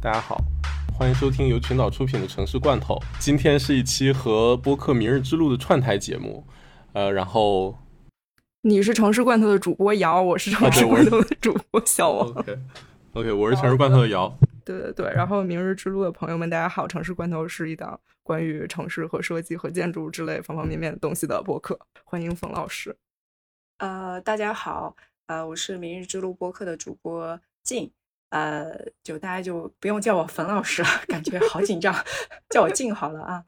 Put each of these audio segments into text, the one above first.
大家好，欢迎收听由群岛出品的城市罐头。今天是一期和播客《明日之路》的串台节目，呃，然后你是城市罐头的主播姚，我是城市罐头的主播小王。OK，OK，我是城市罐头的姚。对对对，然后《明日之路》的朋友们，大家好，城市罐头是一档关于城市和设计和建筑之类方方面面的东西的播客，欢迎冯老师。呃，大家好，呃，我是《明日之路》播客的主播静。呃，就大家就不用叫我冯老师了，感觉好紧张，叫我静好了啊。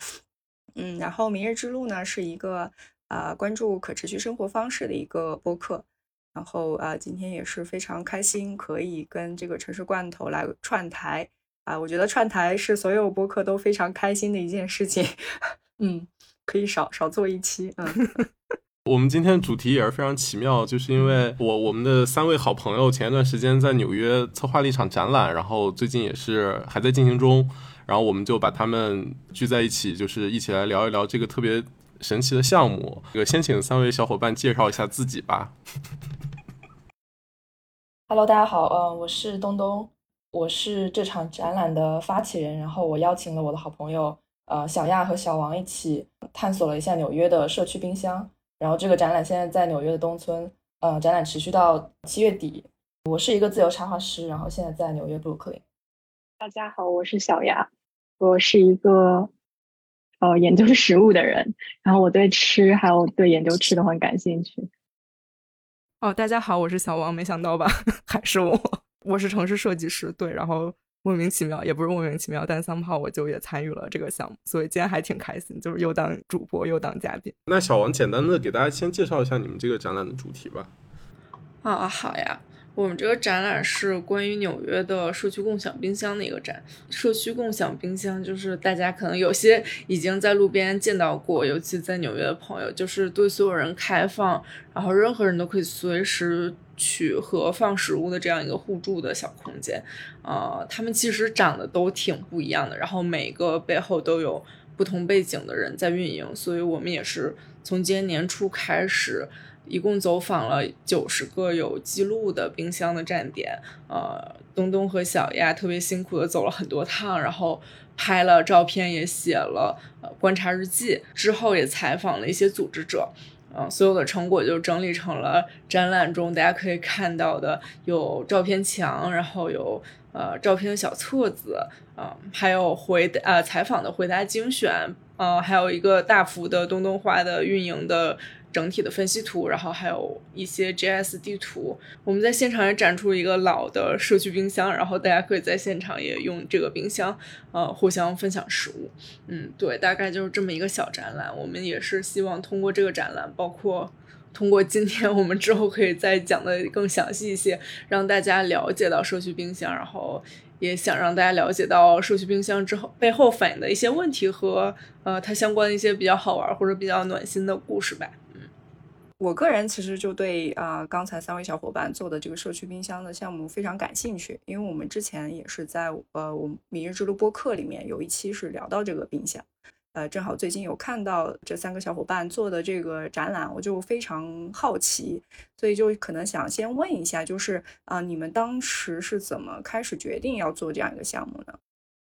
嗯，然后明日之路呢是一个呃关注可持续生活方式的一个播客，然后啊今天也是非常开心可以跟这个城市罐头来串台啊，我觉得串台是所有播客都非常开心的一件事情，嗯，可以少少做一期，嗯。我们今天主题也是非常奇妙，就是因为我我们的三位好朋友前一段时间在纽约策划了一场展览，然后最近也是还在进行中，然后我们就把他们聚在一起，就是一起来聊一聊这个特别神奇的项目。这个先请三位小伙伴介绍一下自己吧。Hello，大家好，嗯，我是东东，我是这场展览的发起人，然后我邀请了我的好朋友呃小亚和小王一起探索了一下纽约的社区冰箱。然后这个展览现在在纽约的东村，呃，展览持续到七月底。我是一个自由插画师，然后现在在纽约布鲁克林。大家好，我是小雅，我是一个呃研究食物的人，然后我对吃还有对研究吃的很感兴趣。哦，大家好，我是小王，没想到吧，还是我，我是城市设计师，对，然后。莫名其妙，也不是莫名其妙，但三炮我就也参与了这个项目，所以今天还挺开心，就是又当主播又当嘉宾。那小王简单的给大家先介绍一下你们这个展览的主题吧。啊，好呀。我们这个展览是关于纽约的社区共享冰箱的一个展。社区共享冰箱就是大家可能有些已经在路边见到过，尤其在纽约的朋友，就是对所有人开放，然后任何人都可以随时取和放食物的这样一个互助的小空间。呃，他们其实长得都挺不一样的，然后每个背后都有不同背景的人在运营，所以我们也是从今年年初开始。一共走访了九十个有记录的冰箱的站点，呃，东东和小亚特别辛苦的走了很多趟，然后拍了照片，也写了呃观察日记，之后也采访了一些组织者，嗯，所有的成果就整理成了展览中大家可以看到的，有照片墙，然后有呃照片的小册子，嗯，还有回答呃采访的回答精选，呃，还有一个大幅的东东画的运营的。整体的分析图，然后还有一些 GS 地图。我们在现场也展出一个老的社区冰箱，然后大家可以在现场也用这个冰箱，呃，互相分享食物。嗯，对，大概就是这么一个小展览。我们也是希望通过这个展览，包括通过今天我们之后可以再讲的更详细一些，让大家了解到社区冰箱，然后也想让大家了解到社区冰箱之后背后反映的一些问题和呃它相关的一些比较好玩或者比较暖心的故事吧。我个人其实就对啊，刚才三位小伙伴做的这个社区冰箱的项目非常感兴趣，因为我们之前也是在呃我们明日之路播客里面有一期是聊到这个冰箱，呃，正好最近有看到这三个小伙伴做的这个展览，我就非常好奇，所以就可能想先问一下，就是啊，你们当时是怎么开始决定要做这样一个项目呢？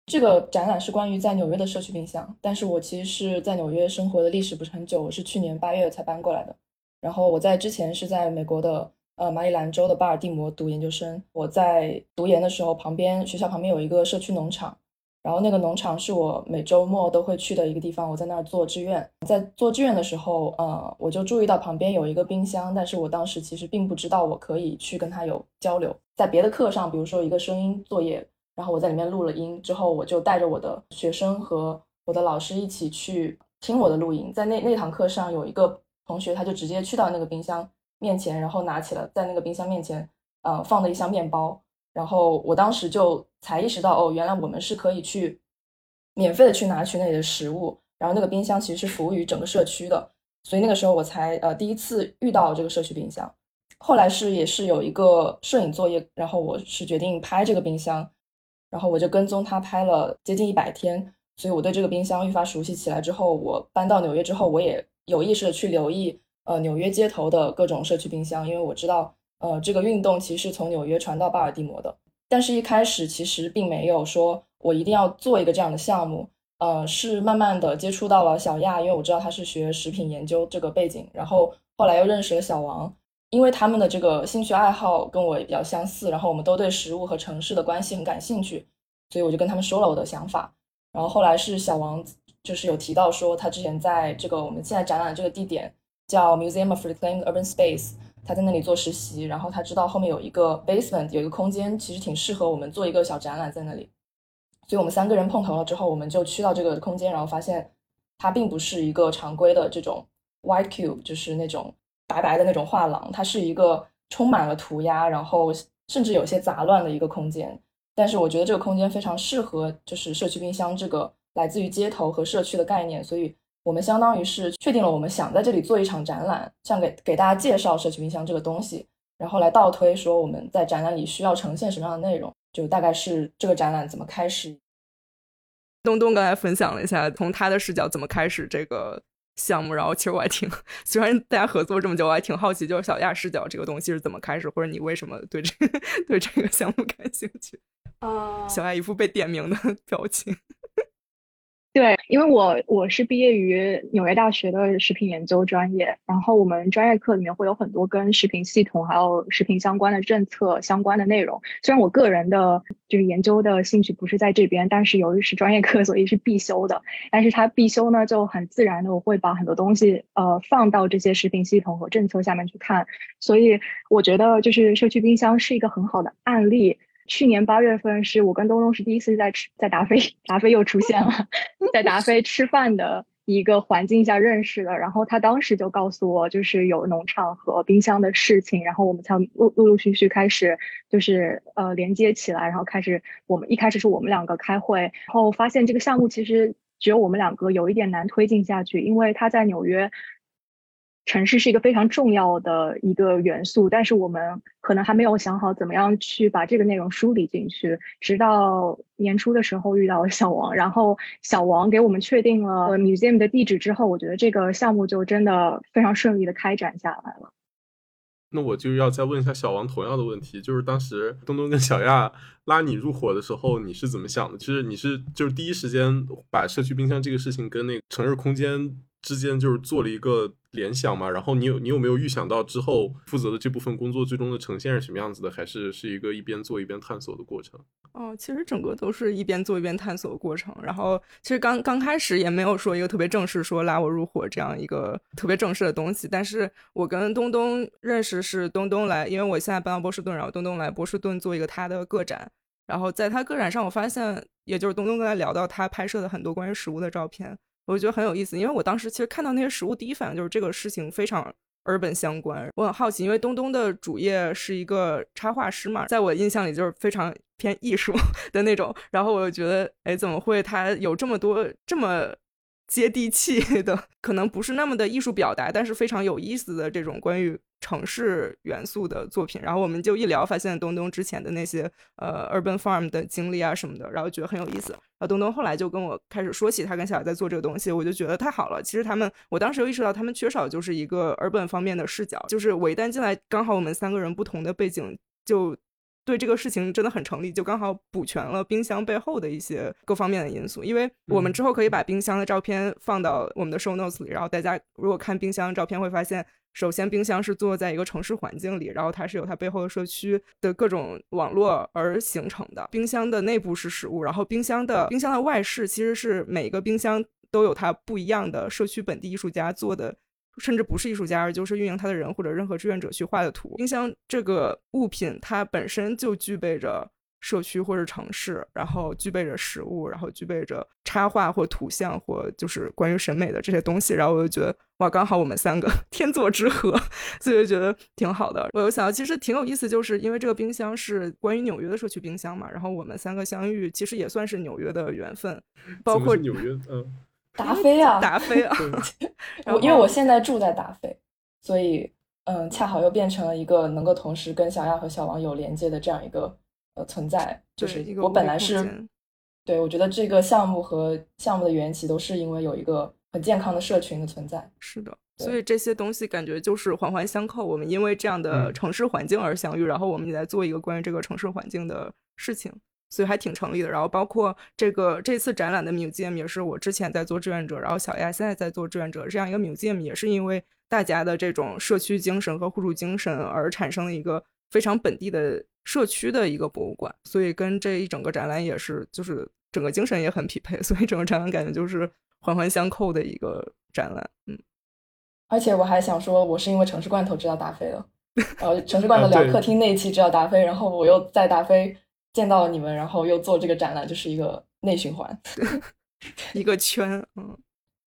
这个展览是关于在纽约的社区冰箱，但是我其实是在纽约生活的历史不是很久，我是去年八月才搬过来的。然后我在之前是在美国的呃马里兰州的巴尔的摩读研究生。我在读研的时候，旁边学校旁边有一个社区农场，然后那个农场是我每周末都会去的一个地方。我在那儿做志愿，在做志愿的时候，呃，我就注意到旁边有一个冰箱，但是我当时其实并不知道我可以去跟他有交流。在别的课上，比如说一个声音作业，然后我在里面录了音之后，我就带着我的学生和我的老师一起去听我的录音。在那那堂课上有一个。同学他就直接去到那个冰箱面前，然后拿起了在那个冰箱面前，呃，放的一箱面包。然后我当时就才意识到，哦，原来我们是可以去免费的去拿取那里的食物。然后那个冰箱其实是服务于整个社区的，所以那个时候我才呃第一次遇到这个社区冰箱。后来是也是有一个摄影作业，然后我是决定拍这个冰箱，然后我就跟踪他拍了接近一百天，所以我对这个冰箱愈发熟悉起来。之后我搬到纽约之后，我也。有意识的去留意，呃，纽约街头的各种社区冰箱，因为我知道，呃，这个运动其实从纽约传到巴尔的摩的。但是一开始其实并没有说我一定要做一个这样的项目，呃，是慢慢的接触到了小亚，因为我知道他是学食品研究这个背景，然后后来又认识了小王，因为他们的这个兴趣爱好跟我也比较相似，然后我们都对食物和城市的关系很感兴趣，所以我就跟他们说了我的想法，然后后来是小王就是有提到说他之前在这个我们现在展览这个地点叫 Museum of Reclaimed Urban Space。他在那里做实习，然后他知道后面有一个 basement，有一个空间，其实挺适合我们做一个小展览在那里。所以我们三个人碰头了之后，我们就去到这个空间，然后发现它并不是一个常规的这种 white cube，就是那种白白的那种画廊，它是一个充满了涂鸦，然后甚至有些杂乱的一个空间。但是我觉得这个空间非常适合就是社区冰箱这个来自于街头和社区的概念，所以。我们相当于是确定了，我们想在这里做一场展览，像给给大家介绍社区冰箱这个东西，然后来倒推说我们在展览里需要呈现什么样的内容，就大概是这个展览怎么开始。东东刚才分享了一下从他的视角怎么开始这个项目，然后其实我还挺，虽然大家合作这么久，我还挺好奇，就是小亚视角这个东西是怎么开始，或者你为什么对这 对这个项目感兴趣？啊，小亚一副被点名的 表情。对，因为我我是毕业于纽约大学的食品研究专业，然后我们专业课里面会有很多跟食品系统还有食品相关的政策相关的内容。虽然我个人的就是研究的兴趣不是在这边，但是由于是专业课，所以是必修的。但是它必修呢，就很自然的我会把很多东西呃放到这些食品系统和政策下面去看。所以我觉得就是社区冰箱是一个很好的案例。去年八月份是我跟东东是第一次在吃在达菲达菲又出现了，在达菲吃饭的一个环境下认识的，然后他当时就告诉我，就是有农场和冰箱的事情，然后我们才陆陆陆续续开始就是呃连接起来，然后开始我们一开始是我们两个开会，然后发现这个项目其实只有我们两个有一点难推进下去，因为他在纽约。城市是一个非常重要的一个元素，但是我们可能还没有想好怎么样去把这个内容梳理进去。直到年初的时候遇到了小王，然后小王给我们确定了 museum 的地址之后，我觉得这个项目就真的非常顺利的开展下来了。那我就要再问一下小王同样的问题，就是当时东东跟小亚 拉你入伙的时候，你是怎么想的？其实你是就是第一时间把社区冰箱这个事情跟那个城市空间。之间就是做了一个联想嘛，然后你有你有没有预想到之后负责的这部分工作最终的呈现是什么样子的？还是是一个一边做一边探索的过程？哦，其实整个都是一边做一边探索的过程。然后其实刚刚开始也没有说一个特别正式说拉我入伙这样一个特别正式的东西。但是我跟东东认识是东东来，因为我现在搬到波士顿，然后东东来波士顿做一个他的个展。然后在他个展上，我发现也就是东东跟他聊到他拍摄的很多关于食物的照片。我觉得很有意思，因为我当时其实看到那些实物，第一反应就是这个事情非常日本相关。我很好奇，因为东东的主业是一个插画师嘛，在我印象里就是非常偏艺术 的那种。然后我就觉得，哎，怎么会他有这么多这么接地气的，可能不是那么的艺术表达，但是非常有意思的这种关于。城市元素的作品，然后我们就一聊，发现东东之前的那些呃 urban farm 的经历啊什么的，然后觉得很有意思。然后东东后来就跟我开始说起他跟小雅在做这个东西，我就觉得太好了。其实他们，我当时又意识到他们缺少就是一个 urban 方面的视角，就是我一旦进来，刚好我们三个人不同的背景，就对这个事情真的很成立，就刚好补全了冰箱背后的一些各方面的因素。因为我们之后可以把冰箱的照片放到我们的 show notes 里，然后大家如果看冰箱的照片会发现。首先，冰箱是坐在一个城市环境里，然后它是有它背后的社区的各种网络而形成的。冰箱的内部是食物，然后冰箱的冰箱的外饰其实是每个冰箱都有它不一样的社区本地艺术家做的，甚至不是艺术家，而就是运营它的人或者任何志愿者去画的图。冰箱这个物品它本身就具备着。社区或者城市，然后具备着食物，然后具备着插画或图像或就是关于审美的这些东西，然后我就觉得哇，刚好我们三个 天作之合，所以就觉得挺好的。我又想到，其实挺有意思，就是因为这个冰箱是关于纽约的社区冰箱嘛，然后我们三个相遇，其实也算是纽约的缘分，包括纽约，嗯，达菲啊，达菲啊，我因为我现在住在达菲，所以嗯，恰好又变成了一个能够同时跟小亚和小王有连接的这样一个。呃，存在就是我本来是，对我觉得这个项目和项目的缘起都是因为有一个很健康的社群的存在。是的，所以这些东西感觉就是环环相扣。我们因为这样的城市环境而相遇，然后我们也在做一个关于这个城市环境的事情，所以还挺成立的。然后包括这个这次展览的 museum 也是我之前在做志愿者，然后小亚现在在做志愿者，这样一个 museum 也是因为大家的这种社区精神和互助精神而产生的一个非常本地的社区的一个博物馆，所以跟这一整个展览也是就是整个精神也很匹配，所以整个展览感觉就是环环相扣的一个展览，嗯。而且我还想说，我是因为城市罐头知道达菲的，呃，城市罐头聊客厅那一期知道达菲，然后我又在达菲见到了你们，然后又做这个展览，就是一个内循环，一个圈，嗯，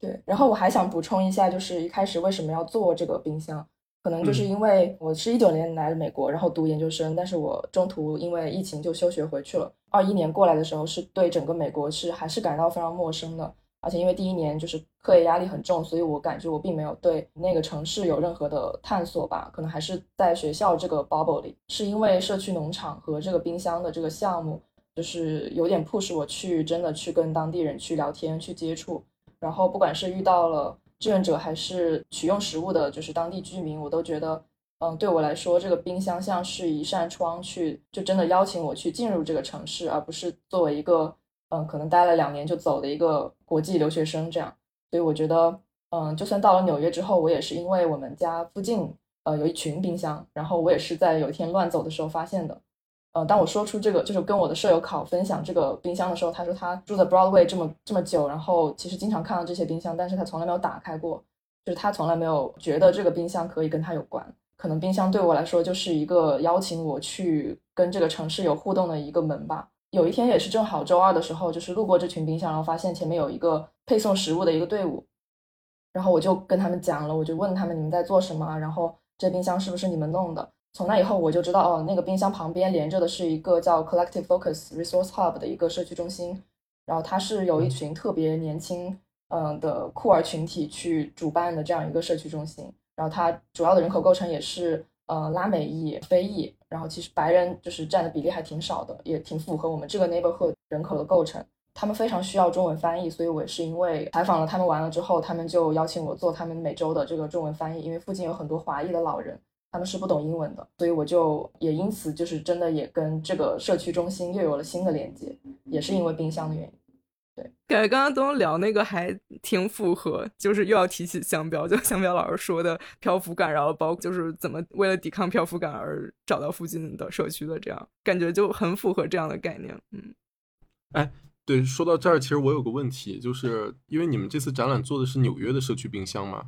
对。然后我还想补充一下，就是一开始为什么要做这个冰箱，可能就是因为我是一九年来的美国，然后读研究生，但是我中途因为疫情就休学回去了。二一年过来的时候，是对整个美国是还是感到非常陌生的。而且因为第一年就是课业压力很重，所以我感觉我并没有对那个城市有任何的探索吧，可能还是在学校这个 bubble 里。是因为社区农场和这个冰箱的这个项目，就是有点 push 我去真的去跟当地人去聊天、去接触。然后不管是遇到了志愿者，还是取用食物的，就是当地居民，我都觉得，嗯，对我来说，这个冰箱像是一扇窗，去就真的邀请我去进入这个城市，而不是作为一个。嗯，可能待了两年就走的一个国际留学生这样，所以我觉得，嗯，就算到了纽约之后，我也是因为我们家附近呃有一群冰箱，然后我也是在有一天乱走的时候发现的。呃，当我说出这个，就是跟我的舍友考分享这个冰箱的时候，他说他住在 Broadway 这么这么久，然后其实经常看到这些冰箱，但是他从来没有打开过，就是他从来没有觉得这个冰箱可以跟他有关。可能冰箱对我来说就是一个邀请我去跟这个城市有互动的一个门吧。有一天也是正好周二的时候，就是路过这群冰箱，然后发现前面有一个配送食物的一个队伍，然后我就跟他们讲了，我就问他们你们在做什么，然后这冰箱是不是你们弄的？从那以后我就知道哦，那个冰箱旁边连着的是一个叫 Collective Focus Resource Hub 的一个社区中心，然后它是有一群特别年轻嗯的酷儿群体去主办的这样一个社区中心，然后它主要的人口构成也是。呃，拉美裔、非裔，然后其实白人就是占的比例还挺少的，也挺符合我们这个 neighborhood 人口的构成。他们非常需要中文翻译，所以我也是因为采访了他们完了之后，他们就邀请我做他们每周的这个中文翻译。因为附近有很多华裔的老人，他们是不懂英文的，所以我就也因此就是真的也跟这个社区中心又有了新的连接，也是因为冰箱的原因。对，感觉刚刚都聊那个还挺符合，就是又要提起香标，就香标老师说的漂浮感，然后包就是怎么为了抵抗漂浮感而找到附近的社区的，这样感觉就很符合这样的概念。嗯，哎，对，说到这儿，其实我有个问题，就是因为你们这次展览做的是纽约的社区冰箱嘛。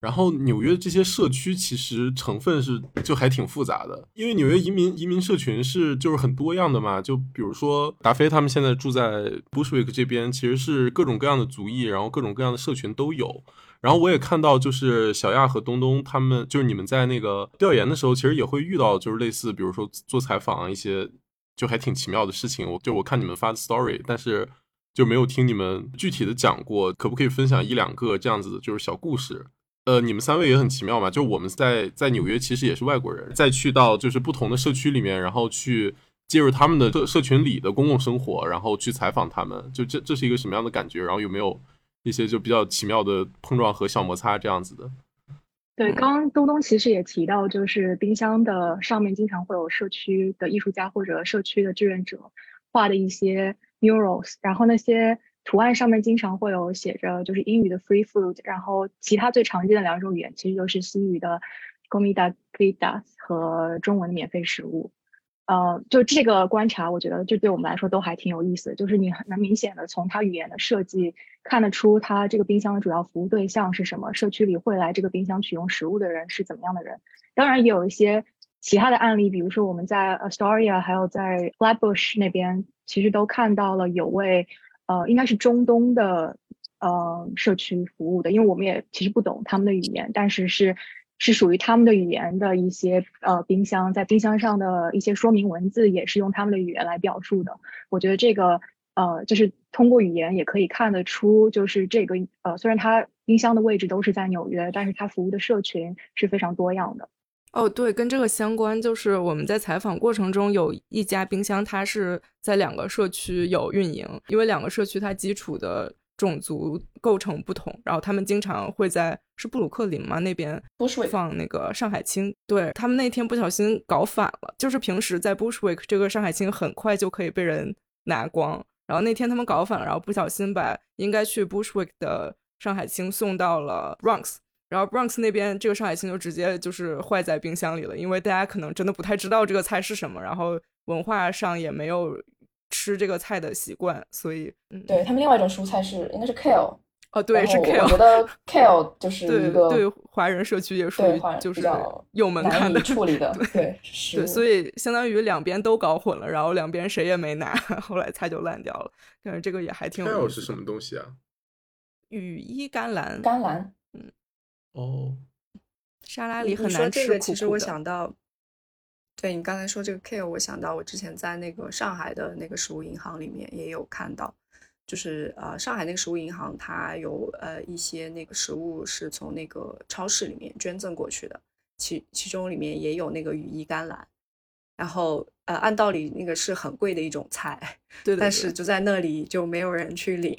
然后纽约这些社区其实成分是就还挺复杂的，因为纽约移民移民社群是就是很多样的嘛。就比如说达菲他们现在住在 Bushwick 这边，其实是各种各样的族裔，然后各种各样的社群都有。然后我也看到，就是小亚和东东他们，就是你们在那个调研的时候，其实也会遇到，就是类似比如说做采访啊一些就还挺奇妙的事情。我就我看你们发的 story，但是就没有听你们具体的讲过，可不可以分享一两个这样子的就是小故事？呃，你们三位也很奇妙嘛，就我们在在纽约其实也是外国人，再去到就是不同的社区里面，然后去介入他们的社社群里的公共生活，然后去采访他们，就这这是一个什么样的感觉？然后有没有一些就比较奇妙的碰撞和小摩擦这样子的？对，刚刚东东其实也提到，就是冰箱的上面经常会有社区的艺术家或者社区的志愿者画的一些 murals，然后那些。图案上面经常会有写着，就是英语的 free food，然后其他最常见的两种语言其实就是西语的 comida g r i d a 和中文的免费食物。呃，就这个观察，我觉得这对我们来说都还挺有意思。就是你很能明显的从它语言的设计看得出，它这个冰箱的主要服务对象是什么，社区里会来这个冰箱取用食物的人是怎么样的人。当然也有一些其他的案例，比如说我们在 Astoria 还有在 Flatbush 那边，其实都看到了有位。呃，应该是中东的呃社区服务的，因为我们也其实不懂他们的语言，但是是是属于他们的语言的一些呃冰箱，在冰箱上的一些说明文字也是用他们的语言来表述的。我觉得这个呃，就是通过语言也可以看得出，就是这个呃，虽然它冰箱的位置都是在纽约，但是它服务的社群是非常多样的。哦，对，跟这个相关，就是我们在采访过程中有一家冰箱，它是在两个社区有运营，因为两个社区它基础的种族构成不同，然后他们经常会在是布鲁克林嘛那边放那个上海青，对他们那天不小心搞反了，就是平时在 Bushwick 这个上海青很快就可以被人拿光，然后那天他们搞反了，然后不小心把应该去 Bushwick 的上海青送到了 Bronx，然后 Bronx 那边这个上海青就直接就是坏在冰箱里了，因为大家可能真的不太知道这个菜是什么，然后文化上也没有。吃这个菜的习惯，所以嗯，对他们另外一种蔬菜是应该是 kale 哦，对，是 kale。我觉得 kale 就是一个对华人社区也属于就是有门槛的处理的，对对，所以相当于两边都搞混了，然后两边谁也没拿，后来菜就烂掉了。但是这个也还挺。kale 是什么东西啊？羽衣甘蓝，甘蓝，嗯，哦，沙拉里很难吃。这个其实我想到。对你刚才说这个 kale，我想到我之前在那个上海的那个食物银行里面也有看到，就是呃上海那个食物银行它有呃一些那个食物是从那个超市里面捐赠过去的，其其中里面也有那个羽衣甘蓝，然后呃按道理那个是很贵的一种菜，对，但是就在那里就没有人去领，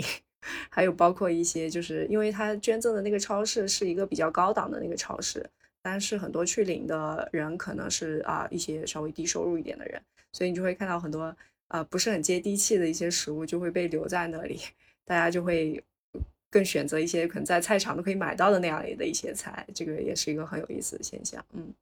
还有包括一些就是因为他捐赠的那个超市是一个比较高档的那个超市。但是很多去领的人可能是啊一些稍微低收入一点的人，所以你就会看到很多啊不是很接地气的一些食物就会被留在那里，大家就会更选择一些可能在菜场都可以买到的那样的一些菜，这个也是一个很有意思的现象。嗯，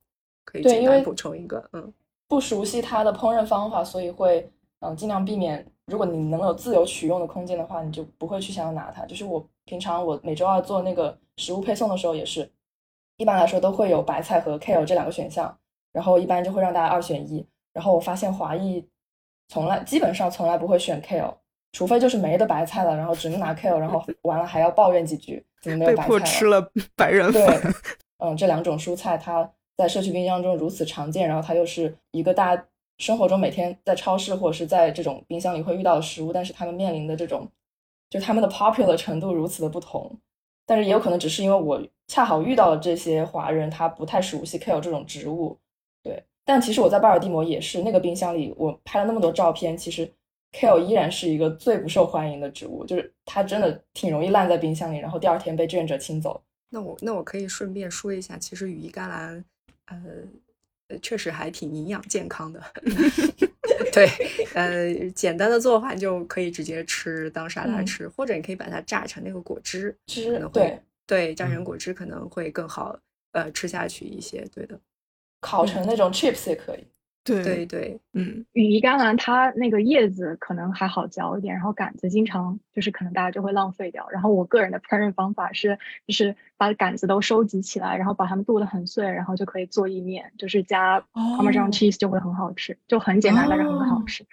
可以简单补充一个，嗯，不熟悉它的烹饪方法，所以会嗯尽量避免。如果你能有自由取用的空间的话，你就不会去想要拿它。就是我平常我每周二做那个食物配送的时候也是。一般来说都会有白菜和 kale 这两个选项，然后一般就会让大家二选一。然后我发现华裔从来基本上从来不会选 kale，除非就是没的白菜了，然后只能拿 kale，然后完了还要抱怨几句怎么没有白菜了。被迫吃了白人饭。对，嗯，这两种蔬菜它在社区冰箱中如此常见，然后它又是一个大家生活中每天在超市或者是在这种冰箱里会遇到的食物，但是他们面临的这种就他们的 popular 程度如此的不同。但是也有可能只是因为我恰好遇到了这些华人，他不太熟悉 kale 这种植物，对。但其实我在巴尔的摩也是那个冰箱里，我拍了那么多照片，其实 kale 依然是一个最不受欢迎的植物，就是它真的挺容易烂在冰箱里，然后第二天被志愿者清走。那我那我可以顺便说一下，其实羽衣甘蓝，呃。呃，确实还挺营养健康的。对，呃，简单的做法就可以直接吃当沙拉吃，或者你可以把它榨成那个果汁，汁对对，榨成果汁可能会更好，呃，吃下去一些。对的，烤成那种 chips 也可以。对对对，嗯，羽衣甘蓝它那个叶子可能还好嚼一点，然后杆子经常就是可能大家就会浪费掉。然后我个人的烹饪方法是，就是把杆子都收集起来，然后把它们剁得很碎，然后就可以做意面，就是加 Parmesan cheese 就会很好吃，就很简单，但是很好吃。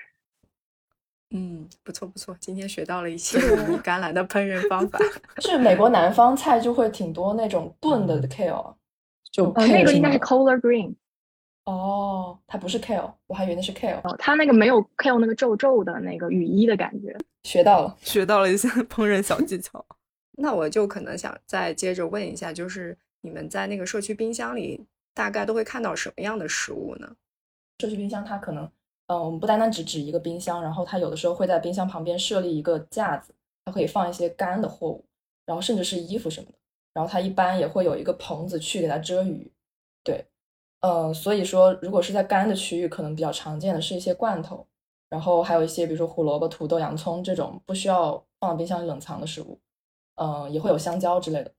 嗯，不错不错，今天学到了一些羽衣甘蓝的烹饪方法。是美国南方菜就会挺多那种炖的 kale，就那个应该是 color green。哦，它不是 kale，我还以为那是 kale。哦，它那个没有 kale 那个皱皱的那个雨衣的感觉。学到了，学到了一些烹饪小技巧。那我就可能想再接着问一下，就是你们在那个社区冰箱里大概都会看到什么样的食物呢？社区冰箱它可能，嗯，我们不单单只指一个冰箱，然后它有的时候会在冰箱旁边设立一个架子，它可以放一些干的货物，然后甚至是衣服什么的。然后它一般也会有一个棚子去给它遮雨，对。呃，所以说，如果是在干的区域，可能比较常见的是一些罐头，然后还有一些，比如说胡萝卜、土豆、洋葱这种不需要放冰箱冷藏的食物。嗯，也会有香蕉之类的，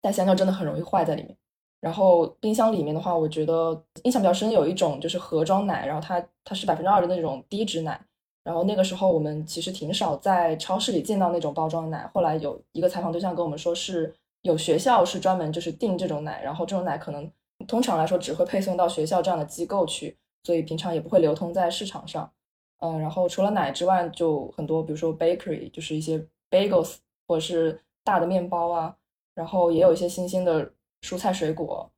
但香蕉真的很容易坏在里面。然后冰箱里面的话，我觉得印象比较深有一种就是盒装奶，然后它它是百分之二的那种低脂奶。然后那个时候我们其实挺少在超市里见到那种包装奶。后来有一个采访对象跟我们说，是有学校是专门就是订这种奶，然后这种奶可能。通常来说，只会配送到学校这样的机构去，所以平常也不会流通在市场上。嗯，然后除了奶之外，就很多，比如说 bakery，就是一些 bagels 或者是大的面包啊，然后也有一些新鲜的蔬菜水果，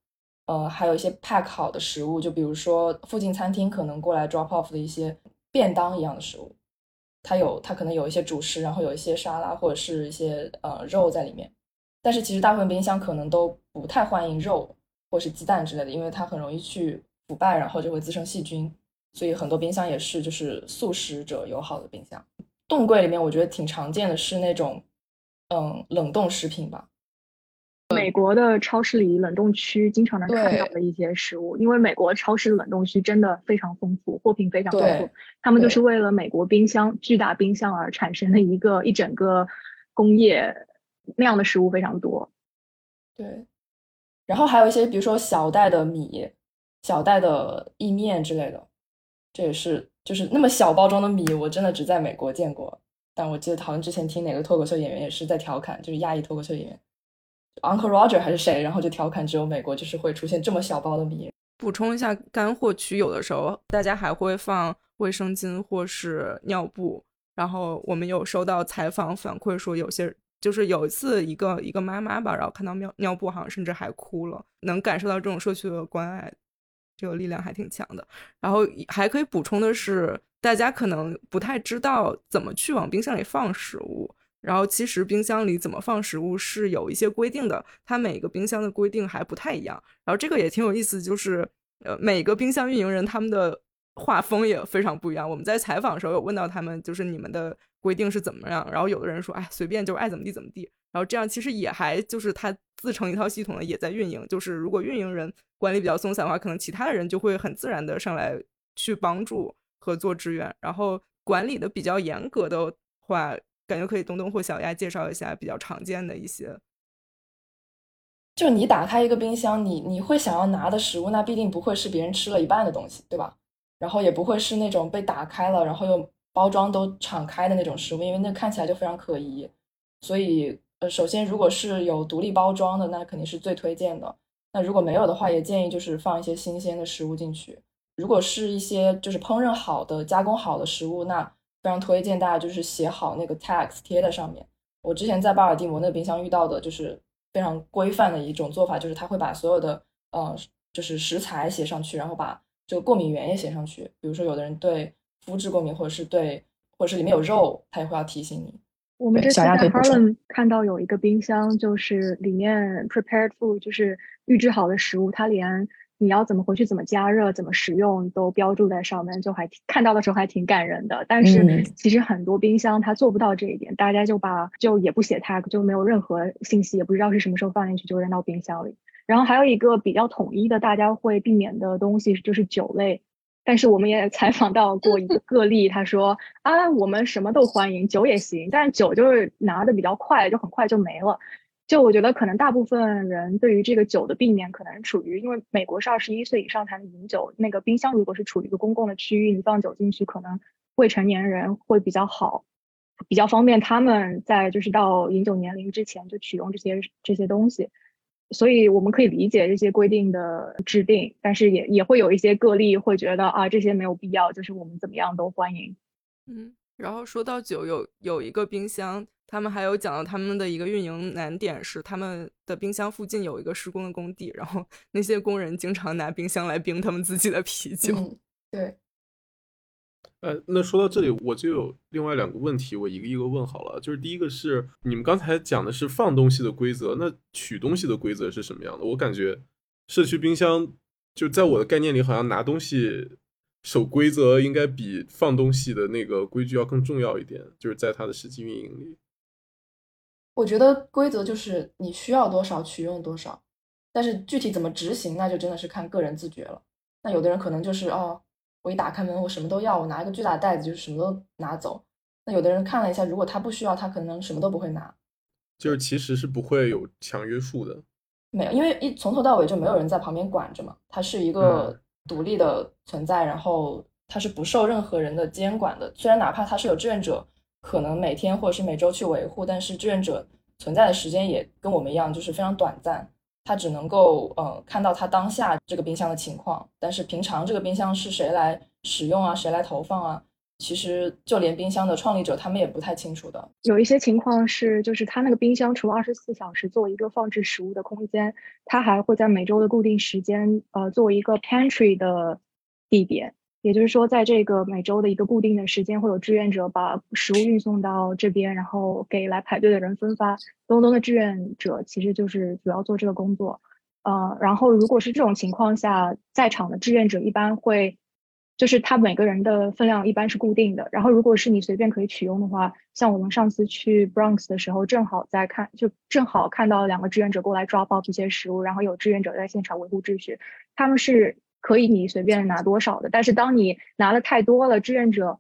呃，还有一些 pack 好的食物，就比如说附近餐厅可能过来 drop off 的一些便当一样的食物，它有它可能有一些主食，然后有一些沙拉或者是一些呃肉在里面，但是其实大部分冰箱可能都不太欢迎肉。或是鸡蛋之类的，因为它很容易去腐败，然后就会滋生细菌，所以很多冰箱也是就是素食者友好的冰箱。冻柜里面我觉得挺常见的是那种嗯冷冻食品吧。美国的超市里冷冻区经常能看到的一些食物，因为美国超市冷冻区真的非常丰富，货品非常丰富，他们就是为了美国冰箱巨大冰箱而产生的一个一整个工业那样的食物非常多。对，然后还有一些比如说小袋的米、小袋的意面之类的，这也是就是那么小包装的米，我真的只在美国见过。但我记得好像之前听哪个脱口秀演员也是在调侃，就是亚裔脱口秀演员。Uncle Roger 还是谁，然后就调侃只有美国就是会出现这么小包的米。补充一下，干货区有的时候大家还会放卫生巾或是尿布。然后我们有收到采访反馈说，有些就是有一次一个一个妈妈吧，然后看到尿尿布，好像甚至还哭了，能感受到这种社区的关爱，这个力量还挺强的。然后还可以补充的是，大家可能不太知道怎么去往冰箱里放食物。然后其实冰箱里怎么放食物是有一些规定的，它每个冰箱的规定还不太一样。然后这个也挺有意思，就是呃每个冰箱运营人他们的画风也非常不一样。我们在采访的时候有问到他们，就是你们的规定是怎么样？然后有的人说，哎，随便就爱怎么地怎么地。然后这样其实也还就是他自成一套系统的也在运营。就是如果运营人管理比较松散的话，可能其他的人就会很自然的上来去帮助和做支援。然后管理的比较严格的话。感觉可以东东或小丫介绍一下比较常见的一些。就你打开一个冰箱，你你会想要拿的食物，那必定不会是别人吃了一半的东西，对吧？然后也不会是那种被打开了，然后又包装都敞开的那种食物，因为那看起来就非常可疑。所以，呃，首先如果是有独立包装的，那肯定是最推荐的。那如果没有的话，也建议就是放一些新鲜的食物进去。如果是一些就是烹饪好的、加工好的食物，那非常推荐大家就是写好那个 tags 贴在上面。我之前在巴尔的摩那冰箱遇到的就是非常规范的一种做法，就是他会把所有的呃就是食材写上去，然后把这个过敏源也写上去。比如说有的人对肤质过敏，或者是对或者是里面有肉，他也会要提醒你。我们这次在 Harlem 看到有一个冰箱，就是里面 prepared food 就是预制好的食物，它连。你要怎么回去，怎么加热，怎么食用，都标注在上面，就还看到的时候还挺感人的。但是其实很多冰箱它做不到这一点，大家就把就也不写 tag，就没有任何信息，也不知道是什么时候放进去，就扔到冰箱里。然后还有一个比较统一的，大家会避免的东西就是酒类。但是我们也采访到过一个个例，他说啊，我们什么都欢迎，酒也行，但是酒就是拿的比较快，就很快就没了。就我觉得，可能大部分人对于这个酒的避免，可能处于因为美国是二十一岁以上才能饮酒，那个冰箱如果是处于一个公共的区域，你放酒进去，可能未成年人会比较好，比较方便他们在就是到饮酒年龄之前就取用这些这些东西，所以我们可以理解这些规定的制定，但是也也会有一些个例会觉得啊这些没有必要，就是我们怎么样都欢迎。嗯，然后说到酒，有有一个冰箱。他们还有讲到他们的一个运营难点是，他们的冰箱附近有一个施工的工地，然后那些工人经常拿冰箱来冰他们自己的啤酒。对。呃，那说到这里，我就有另外两个问题，我一个一个问好了。就是第一个是，你们刚才讲的是放东西的规则，那取东西的规则是什么样的？我感觉社区冰箱就在我的概念里，好像拿东西守规则应该比放东西的那个规矩要更重要一点，就是在它的实际运营里。我觉得规则就是你需要多少取用多少，但是具体怎么执行，那就真的是看个人自觉了。那有的人可能就是哦，我一打开门，我什么都要，我拿一个巨大的袋子，就是什么都拿走。那有的人看了一下，如果他不需要，他可能什么都不会拿。就是其实是不会有强约束的，没有，因为一从头到尾就没有人在旁边管着嘛，它是一个独立的存在，然后它是不受任何人的监管的。虽然哪怕它是有志愿者。可能每天或者是每周去维护，但是志愿者存在的时间也跟我们一样，就是非常短暂。他只能够呃看到他当下这个冰箱的情况，但是平常这个冰箱是谁来使用啊，谁来投放啊，其实就连冰箱的创立者他们也不太清楚的。有一些情况是，就是他那个冰箱除了二十四小时作为一个放置食物的空间，他还会在每周的固定时间呃作为一个 pantry 的地点。也就是说，在这个每周的一个固定的时间，会有志愿者把食物运送到这边，然后给来排队的人分发。东东的志愿者其实就是主要做这个工作。呃，然后如果是这种情况下，在场的志愿者一般会就是他每个人的分量一般是固定的。然后如果是你随便可以取用的话，像我们上次去 Bronx 的时候，正好在看，就正好看到两个志愿者过来抓包这些食物，然后有志愿者在现场维护秩序。他们是可以你随便拿多少的，但是当你拿的太多了，志愿者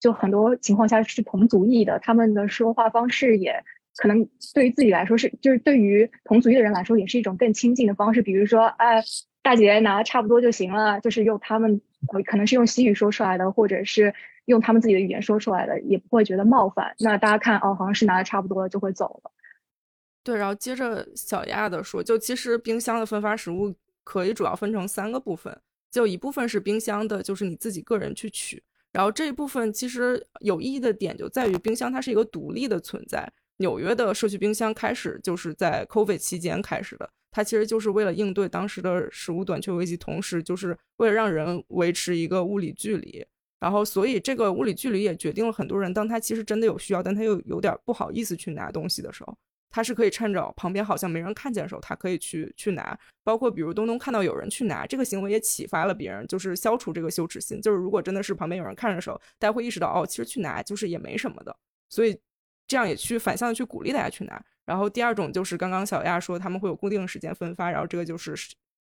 就很多情况下是同族裔的，他们的说话方式也可能对于自己来说是，就是对于同族裔的人来说也是一种更亲近的方式，比如说，哎。大姐拿的差不多就行了，就是用他们可能是用西语说出来的，或者是用他们自己的语言说出来的，也不会觉得冒犯。那大家看哦，好像是拿的差不多了，就会走了。对，然后接着小亚的说，就其实冰箱的分发食物可以主要分成三个部分，就一部分是冰箱的，就是你自己个人去取。然后这一部分其实有意义的点就在于冰箱它是一个独立的存在。纽约的社区冰箱开始就是在 COVID 期间开始的。它其实就是为了应对当时的食物短缺危机，同时就是为了让人维持一个物理距离。然后，所以这个物理距离也决定了很多人，当他其实真的有需要，但他又有点不好意思去拿东西的时候，他是可以趁着旁边好像没人看见的时候，他可以去去拿。包括比如东东看到有人去拿，这个行为也启发了别人，就是消除这个羞耻心。就是如果真的是旁边有人看的时候，大家会意识到哦，其实去拿就是也没什么的。所以这样也去反向的去鼓励大家去拿。然后第二种就是刚刚小亚说他们会有固定时间分发，然后这个就是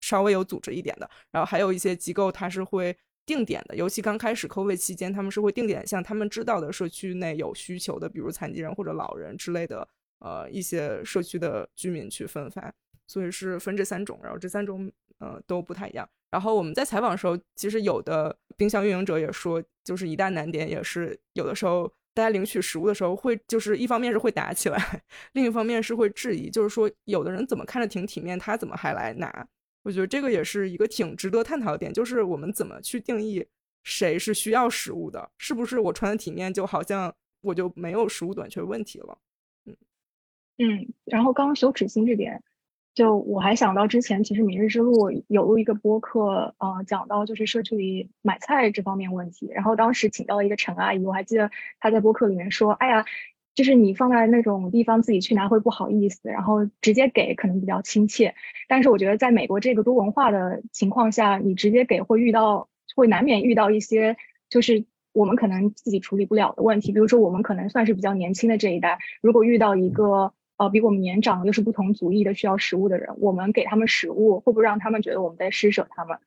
稍微有组织一点的。然后还有一些机构它是会定点的，尤其刚开始筹备期间，他们是会定点向他们知道的社区内有需求的，比如残疾人或者老人之类的，呃一些社区的居民去分发。所以是分这三种，然后这三种呃都不太一样。然后我们在采访的时候，其实有的冰箱运营者也说，就是一大难点也是有的时候。大家领取食物的时候，会就是一方面是会打起来，另一方面是会质疑，就是说有的人怎么看着挺体面，他怎么还来拿？我觉得这个也是一个挺值得探讨的点，就是我们怎么去定义谁是需要食物的？是不是我穿的体面，就好像我就没有食物短缺问题了？嗯，然后刚刚羞耻心这点。就我还想到之前，其实《明日之路》有录一个播客，呃，讲到就是社区里买菜这方面问题。然后当时请到了一个陈阿姨，我还记得她在播客里面说：“哎呀，就是你放在那种地方自己去拿会不好意思，然后直接给可能比较亲切。但是我觉得在美国这个多文化的情况下，你直接给会遇到，会难免遇到一些就是我们可能自己处理不了的问题。比如说我们可能算是比较年轻的这一代，如果遇到一个。呃，比我们年长又是不同族裔的需要食物的人，我们给他们食物，会不会让他们觉得我们在施舍他们？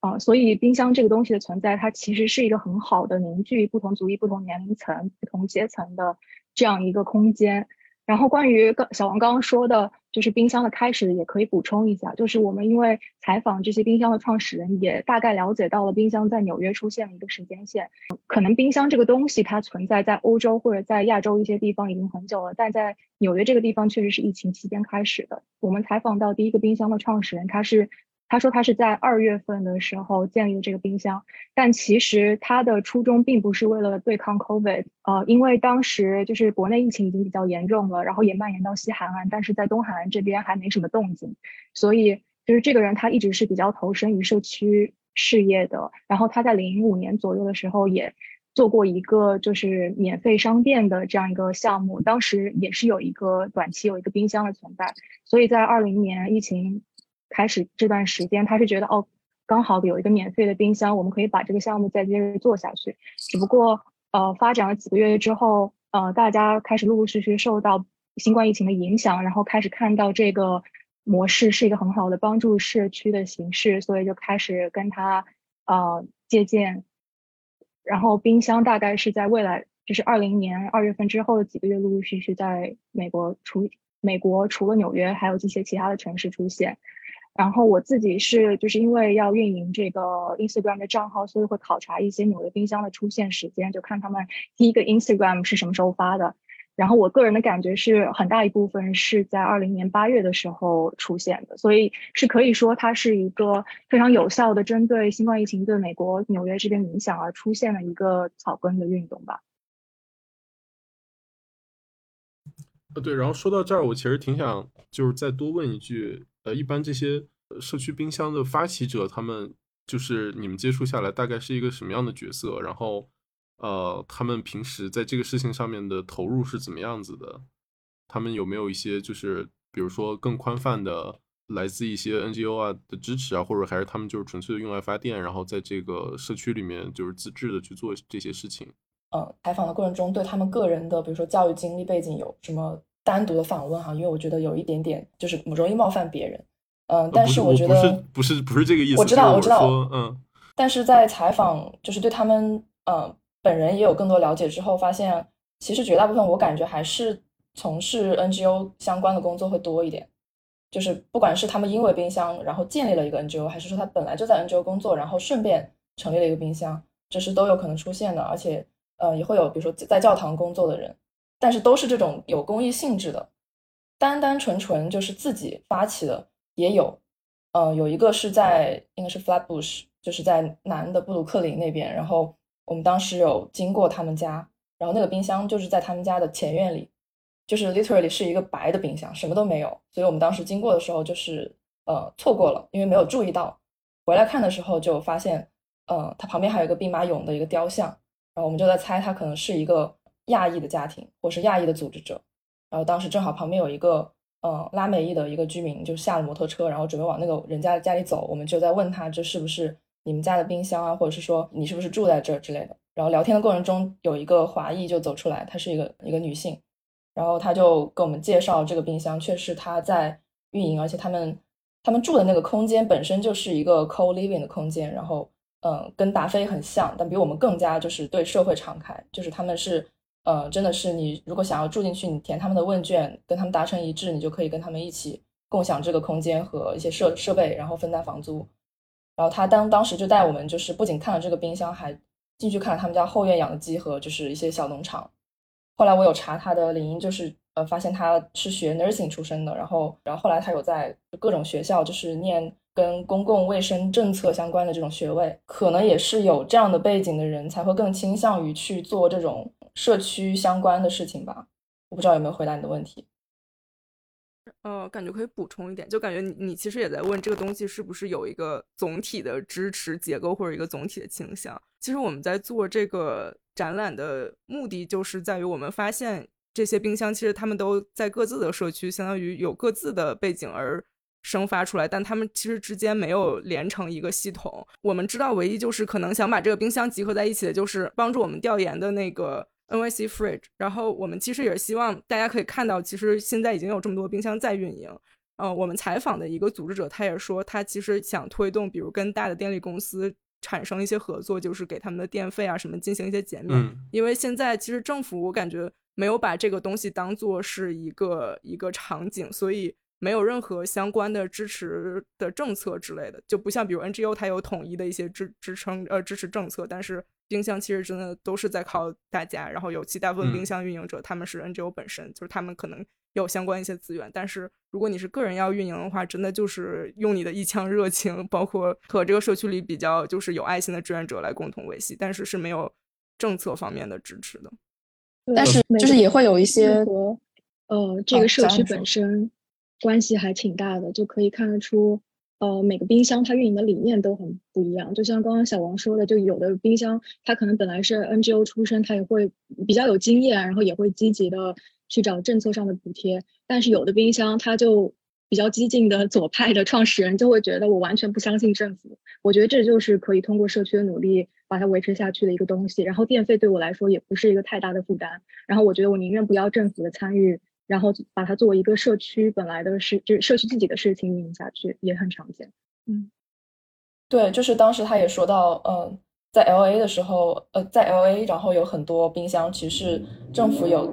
啊，所以冰箱这个东西的存在，它其实是一个很好的凝聚不同族裔、不同年龄层、不同阶层的这样一个空间。然后关于刚小王刚刚说的，就是冰箱的开始，也可以补充一下，就是我们因为采访这些冰箱的创始人，也大概了解到了冰箱在纽约出现的一个时间线。可能冰箱这个东西它存在在欧洲或者在亚洲一些地方已经很久了，但在纽约这个地方确实是疫情期间开始的。我们采访到第一个冰箱的创始人，他是。他说他是在二月份的时候建立这个冰箱，但其实他的初衷并不是为了对抗 COVID，呃，因为当时就是国内疫情已经比较严重了，然后也蔓延到西海岸，但是在东海岸这边还没什么动静，所以就是这个人他一直是比较投身于社区事业的。然后他在零五年左右的时候也做过一个就是免费商店的这样一个项目，当时也是有一个短期有一个冰箱的存在，所以在二零年疫情。开始这段时间，他是觉得哦，刚好有一个免费的冰箱，我们可以把这个项目再接着做下去。只不过，呃，发展了几个月之后，呃，大家开始陆陆续续受到新冠疫情的影响，然后开始看到这个模式是一个很好的帮助社区的形式，所以就开始跟他呃借鉴。然后冰箱大概是在未来，就是二零年二月份之后的几个月，陆陆续续在美国除美国除了纽约，还有一些其他的城市出现。然后我自己是就是因为要运营这个 Instagram 的账号，所以会考察一些纽约冰箱的出现时间，就看他们第一个 Instagram 是什么时候发的。然后我个人的感觉是很大一部分是在二零年八月的时候出现的，所以是可以说它是一个非常有效的针对新冠疫情对美国纽约这边影响而出现的一个草根的运动吧。呃，对，然后说到这儿，我其实挺想就是再多问一句。呃，一般这些社区冰箱的发起者，他们就是你们接触下来，大概是一个什么样的角色？然后，呃，他们平时在这个事情上面的投入是怎么样子的？他们有没有一些就是，比如说更宽泛的来自一些 NGO 啊的支持啊，或者还是他们就是纯粹的用来发电，然后在这个社区里面就是自制的去做这些事情。嗯，采访的过程中对他们个人的，比如说教育经历背景有什么单独的访问哈？因为我觉得有一点点就是容易冒犯别人。嗯，但是我觉得不是不是不是这个意思。我知道我知道，嗯。但是在采访就是对他们嗯本人也有更多了解之后，发现其实绝大部分我感觉还是从事 NGO 相关的工作会多一点。就是不管是他们因为冰箱然后建立了一个 NGO，还是说他本来就在 NGO 工作，然后顺便成立了一个冰箱，这是都有可能出现的。而且呃也会有比如说在教堂工作的人，但是都是这种有公益性质的，单单纯纯就是自己发起的也有。呃，有一个是在应该是 Flatbush。就是在南的布鲁克林那边，然后我们当时有经过他们家，然后那个冰箱就是在他们家的前院里，就是 literally 是一个白的冰箱，什么都没有。所以我们当时经过的时候，就是呃错过了，因为没有注意到。回来看的时候就发现，呃，它旁边还有一个兵马俑的一个雕像，然后我们就在猜，它可能是一个亚裔的家庭，或是亚裔的组织者。然后当时正好旁边有一个呃拉美裔的一个居民，就下了摩托车，然后准备往那个人家的家里走，我们就在问他这是不是。你们家的冰箱啊，或者是说你是不是住在这儿之类的。然后聊天的过程中，有一个华裔就走出来，她是一个一个女性，然后她就跟我们介绍这个冰箱，确实她在运营，而且他们他们住的那个空间本身就是一个 co living 的空间，然后嗯，跟达菲很像，但比我们更加就是对社会敞开，就是他们是呃，真的是你如果想要住进去，你填他们的问卷，跟他们达成一致，你就可以跟他们一起共享这个空间和一些设设备，然后分担房租。然后他当当时就带我们，就是不仅看了这个冰箱，还进去看了他们家后院养的鸡和就是一些小农场。后来我有查他的领英，就是呃发现他是学 nursing 出身的，然后然后后来他有在各种学校就是念跟公共卫生政策相关的这种学位，可能也是有这样的背景的人才会更倾向于去做这种社区相关的事情吧。我不知道有没有回答你的问题。呃，感觉可以补充一点，就感觉你你其实也在问这个东西是不是有一个总体的支持结构或者一个总体的倾向。其实我们在做这个展览的目的，就是在于我们发现这些冰箱其实他们都在各自的社区，相当于有各自的背景而生发出来，但他们其实之间没有连成一个系统。我们知道，唯一就是可能想把这个冰箱集合在一起的，就是帮助我们调研的那个。NYC Fridge，然后我们其实也是希望大家可以看到，其实现在已经有这么多冰箱在运营。呃，我们采访的一个组织者，他也说，他其实想推动，比如跟大的电力公司产生一些合作，就是给他们的电费啊什么进行一些减免。因为现在其实政府我感觉没有把这个东西当做是一个一个场景，所以没有任何相关的支持的政策之类的，就不像比如 NGO 它有统一的一些支支撑呃支持政策，但是。冰箱其实真的都是在靠大家，然后尤其大部分冰箱运营者，他们是 NGO 本身，就是他们可能有相关一些资源。但是如果你是个人要运营的话，真的就是用你的一腔热情，包括和这个社区里比较就是有爱心的志愿者来共同维系，但是是没有政策方面的支持的。但是就是也会有一些和呃这个社区本身关系还挺大的，就可以看得出。呃，每个冰箱它运营的理念都很不一样。就像刚刚小王说的，就有的冰箱它可能本来是 NGO 出身，它也会比较有经验，然后也会积极的去找政策上的补贴。但是有的冰箱它就比较激进的 左派的创始人就会觉得我完全不相信政府。我觉得这就是可以通过社区的努力把它维持下去的一个东西。然后电费对我来说也不是一个太大的负担。然后我觉得我宁愿不要政府的参与。然后把它作为一个社区本来的事，就是社区自己的事情运营下去，也很常见。嗯，对，就是当时他也说到，嗯，在 L A 的时候，呃，在 L A，然后有很多冰箱，其实政府有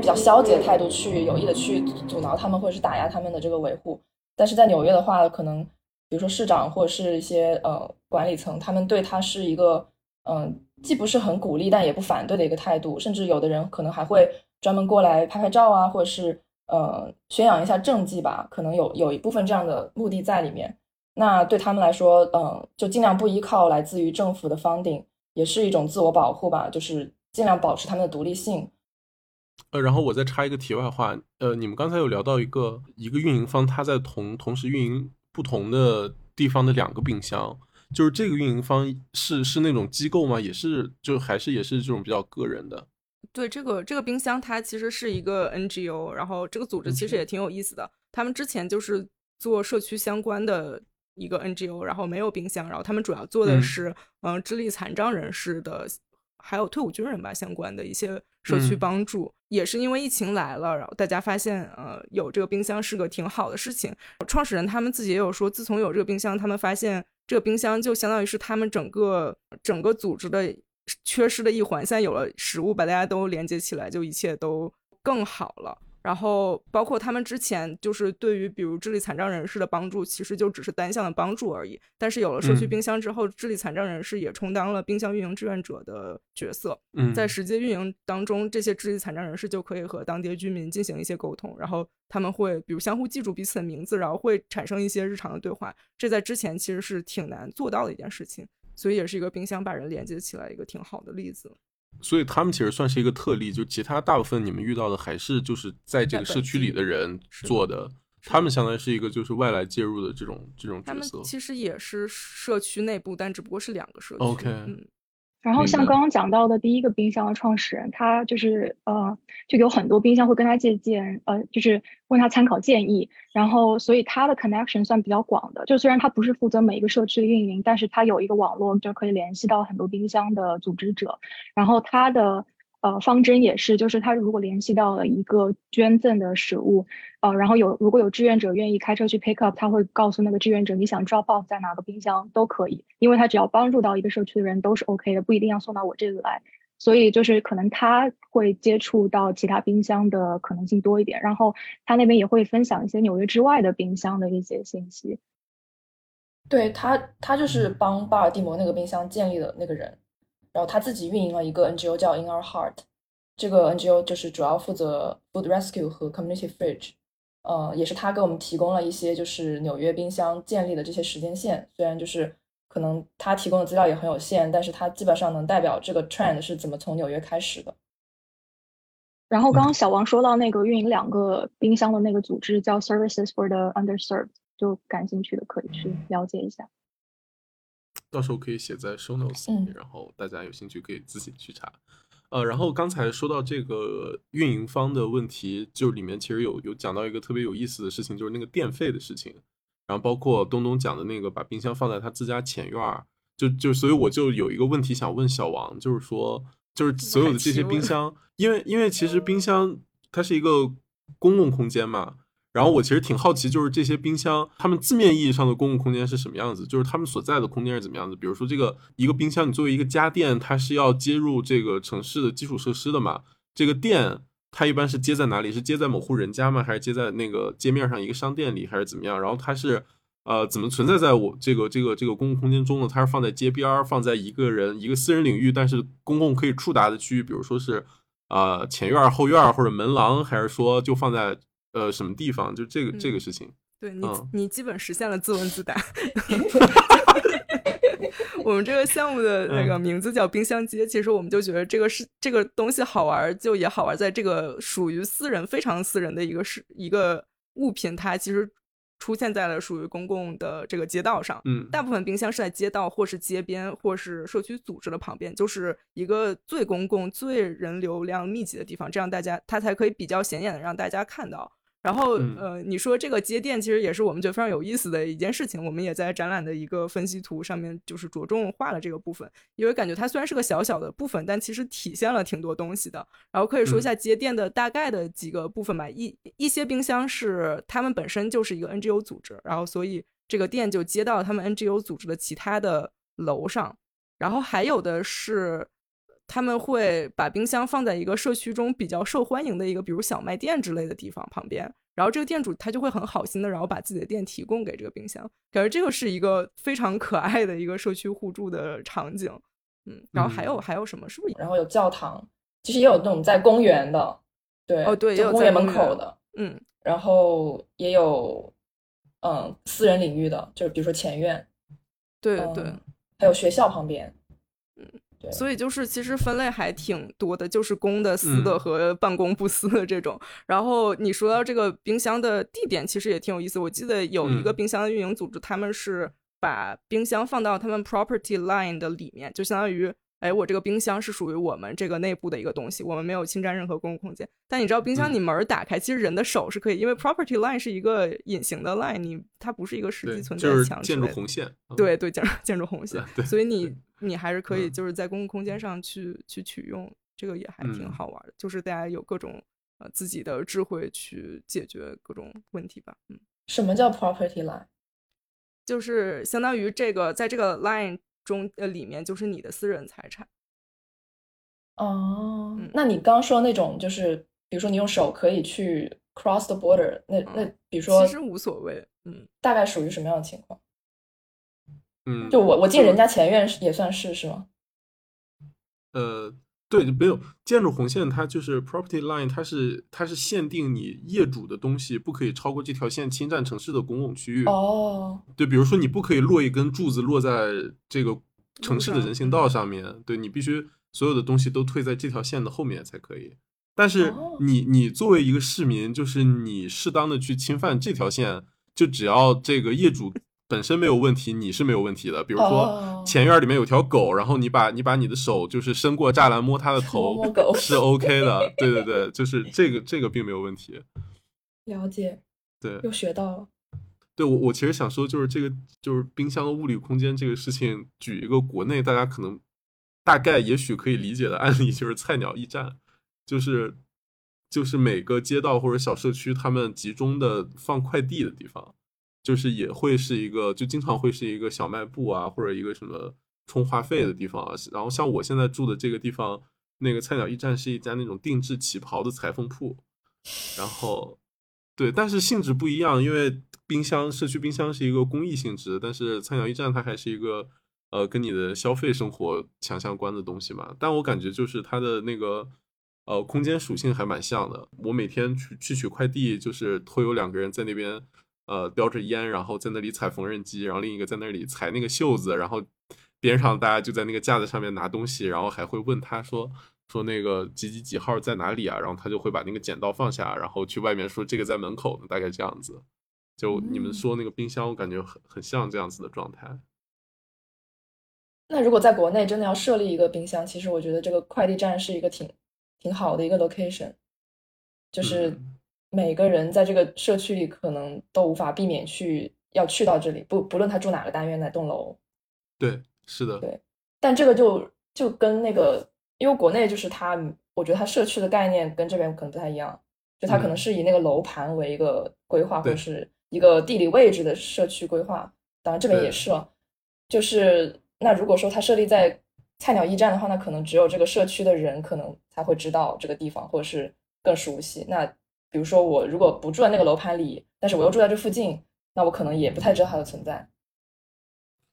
比较消极的态度去有意的去阻挠他们，或者是打压他们的这个维护。但是在纽约的话，可能比如说市长或者是一些呃管理层，他们对他是一个嗯，既不是很鼓励，但也不反对的一个态度，甚至有的人可能还会。专门过来拍拍照啊，或者是呃宣扬一下政绩吧，可能有有一部分这样的目的在里面。那对他们来说，嗯，就尽量不依靠来自于政府的 funding，也是一种自我保护吧，就是尽量保持他们的独立性。呃，然后我再插一个题外话，呃，你们刚才有聊到一个一个运营方，他在同同时运营不同的地方的两个冰箱，就是这个运营方是是那种机构吗？也是就还是也是这种比较个人的？对这个这个冰箱，它其实是一个 NGO，然后这个组织其实也挺有意思的。他们之前就是做社区相关的一个 NGO，然后没有冰箱，然后他们主要做的嗯是嗯、智力残障人士的，还有退伍军人吧相关的一些社区嗯帮助。也是因为疫情来了，然后大家发现呃有这个冰箱是个挺好的事情。创始人他们自己也有说，自从有这个冰箱，他们发现这个冰箱就相当于是他们整个整个组织的缺失的一环。现在有了食物，把大家都连接起来，就一切都更好了。然后包括他们之前就是对于比如智力残障人士的帮助，其实就只是单向的帮助而已。但是有了社区嗯冰箱之后，智力残障人士也充当了冰箱运营志愿者的角色。嗯，在实际运营当中，这些智力残障人士就可以和当地居民进行一些沟通，然后他们会比如相互记住彼此的名字，然后会产生一些日常的对话。这在之前其实是挺难做到的一件事情，所以也是一个冰箱把人连接起来一个挺好的例子。所以他们其实算是一个特例，就其他大部分你们遇到的还是就是在这个社区里的人做的，他们相当于是一个就是外来介入的这种这种他们。其实也是社区内部，但只不过是两个社区。OK 嗯，然后像刚刚讲到的第一个冰箱的创始人，他就是呃，就有很多冰箱会跟他借鉴，呃，就是问他参考建议。然后，所以他的 connection 算比较广的。就虽然他不是负责每一个社区的运营，但是他有一个网络，就可以联系到很多冰箱的组织者。然后他的呃方针也是，就是他如果联系到了一个捐赠的食物，呃，然后有如果有志愿者愿意开车去 pick up，他会告诉那个志愿者你想 drop off 在哪个冰箱都可以，因为他只要帮助到一个社区的人都是 OK 的，不一定要送到我这里来。所以就是可能他会接触到其他冰箱的可能性多一点，然后他那边也会分享一些纽约之外的冰箱的一些信息。对他，他就是帮巴尔的摩那个冰箱建立的那个人，然后他自己运营了一个 NGO 叫 In Our Heart，这个 NGO 就是主要负责 food rescue 和 community fridge，呃，也是他给我们提供了一些就是纽约冰箱建立的这些时间线，虽然就是可能他提供的资料也很有限，但是他基本上能代表这个 trend 是怎么从纽约开始的。然后刚刚小王说到那个运营两个冰箱的那个组织叫 Services for the Underserved，就感兴趣的可以去了解一下。到时候可以写在 show notes 里面，嗯然后大家有兴趣可以自己去查。呃，然后刚才说到这个运营方的问题，就里面其实有有讲到一个特别有意思的事情，就是那个电费的事情。然后包括东东讲的那个把冰箱放在他自家前院儿，就就所以我就有一个问题想问小王，就是说，就是所有的这些冰箱，因为因为其实冰箱它是一个公共空间嘛，然后我其实挺好奇，就是这些冰箱，它们字面意义上的公共空间是什么样子？就是它们所在的空间是怎么样子？比如说，这个一个冰箱，你作为一个家电，它是要接入这个城市的基础设施的嘛？这个电它一般是接在哪里？是接在某户人家吗？还是接在那个街面上一个商店里，还是怎么样？然后它是呃怎么存在在我这个这个这个公共空间中呢？它是放在街边儿，放在一个人一个私人领域，但是公共可以触达的区域，比如说是呃前院儿、后院儿或者门廊，还是说就放在呃什么地方？就这个这个嗯事情。对你，嗯你基本实现了自问自答。我们这个项目的那嗯个名字叫冰箱街，其实我们就觉得这个是这个东西好玩儿，就也好玩在这个属于私人非常私人的一个是一个物品，它其实出现在了属于公共的这个街道上。嗯，大部分冰箱是在街道或是街边或是社区组织的旁边，就是一个最公共、最人流量密集的地方，这样大家它才可以比较显眼的让大家看到。然后，嗯呃，你说这个接电其实也是我们觉得非常有意思的一件事情。我们也在展览的一个分析图上面，就是着重画了这个部分，因为感觉它虽然是个小小的部分，但其实体现了挺多东西的。然后可以说一下接电的大概的几个部分吧。一一些冰箱是他们本身就是一个 NGO 组织，然后所以这个电就接到他们 NGO 组织的其他的楼上。然后还有的是他们会把冰箱放在一个社区中比较受欢迎的一个，比如小卖店之类的地方旁边，然后这个店主他就会很好心的，然后把自己的店提供给这个冰箱，感觉这个是一个非常可爱的一个社区互助的场景。嗯，然后还有、嗯还有什么？是不是？然后有教堂，其实也有那种在公园的，对，哦对也有公园在公园门口的，嗯，然后也有嗯私人领域的，就是比如说前院，对对。嗯还有学校旁边，对所以就是其实分类还挺多的，就是公的、私的嗯和半公不私的这种。然后你说到这个冰箱的地点，其实也挺有意思。我记得有一个嗯冰箱的运营组织，他们是把冰箱放到他们 property line 的里面，就相当于哎，我这个冰箱是属于我们这个内部的一个东西，我们没有侵占任何公共空间。但你知道，冰箱你门打开，其实人的手是可以，因为 property line 是一个隐形的 line，你它不是一个实际存在的墙，建筑红线。对对，建筑建筑红线。对，所以你你还是可以就是在公共空间上去去取用，这个也还挺好玩的。就是大家有各种呃自己的智慧去解决各种问题吧。嗯，什么叫 property line？就是相当于这个在这个 line。中呃里面就是你的私人财产，哦，那你刚说那种就是，比如说你用手可以去 cross the border，那那比如说其实无所谓，嗯，大概属于什么样的情况？嗯，就我我进人家前院是也算是是吗？呃。对，没有建筑红线，它就是 property line，它是它是限定你业主的东西不可以超过这条线侵占城市的公共区域。哦，对，比如说你不可以落一根柱子落在这个城市的人行道上面，对你必须所有的东西都退在这条线的后面才可以。但是你你作为一个市民，就是你适当的去侵犯这条线，就只要这个业主。本身没有问题，你是没有问题的。比如说前院里面有条狗，然后你把你把你的手就是伸过栅栏摸它的头，是 OK 的。对对对，就是这个这个并没有问题。了解。对，又学到了。对我我其实想说，就是这个就是冰箱的物理空间这个事情，举一个国内大家可能大概也许可以理解的案例，就是菜鸟驿站，就是就是每个街道或者小社区他们集中的放快递的地方。就是也会是一个，就经常会是一个小卖部啊，或者一个什么充话费的地方啊。然后像我现在住的这个地方，那个菜鸟驿站是一家那种定制旗袍的裁缝铺。然后，对，但是性质不一样，因为冰箱社区冰箱是一个公益性质，但是菜鸟驿站它还是一个呃跟你的消费生活强相关的东西嘛。但我感觉就是它的那个呃空间属性还蛮像的。我每天去去取快递，就是会有两个人在那边。呃，叼着烟，然后在那里踩缝纫机，然后另一个在那里裁那个袖子，然后边上大家就在那个架子上面拿东西，然后还会问他说说那个几几几号在哪里啊？然后他就会把那个剪刀放下，然后去外面说这个在门口呢，大概这样子。就你们说那个冰箱，我感觉很很像这样子的状态。那如果在国内真的要设立一个冰箱，其实我觉得这个快递站是一个挺挺好的一个 location，就是。每个人在这个社区里可能都无法避免去要去到这里，不不论他住哪个单元哪栋楼。对，是的。对，但这个就就跟那个，因为国内就是它，我觉得它社区的概念跟这边可能不太一样，就它可能是以那个楼盘为一个规划，或者是一个地理位置的社区规划。当然这边也是了，就是那如果说它设立在菜鸟驿站的话，那可能只有这个社区的人可能才会知道这个地方，或者是更熟悉。那比如说，我如果不住在那个楼盘里，但是我又住在这附近，那我可能也不太知道它的存在。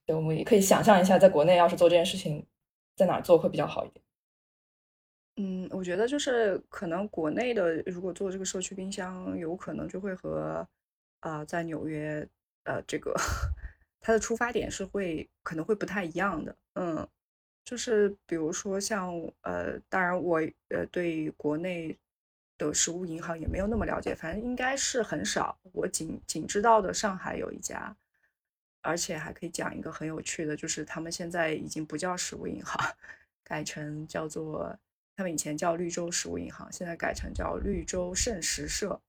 对，我们也可以想象一下，在国内要是做这件事情，在哪做会比较好一点。嗯，我觉得就是可能国内的如果做这个社区冰箱，有可能就会和啊在纽约呃这个它的出发点是会可能会不太一样的。嗯，就是比如说像呃，当然我呃对国内。的食物银行也没有那么了解，反正应该是很少。我仅仅知道的上海有一家，而且还可以讲一个很有趣的，就是他们现在已经不叫食物银行，改成叫做他们以前叫绿洲食物银行，现在改成叫绿洲盛食社，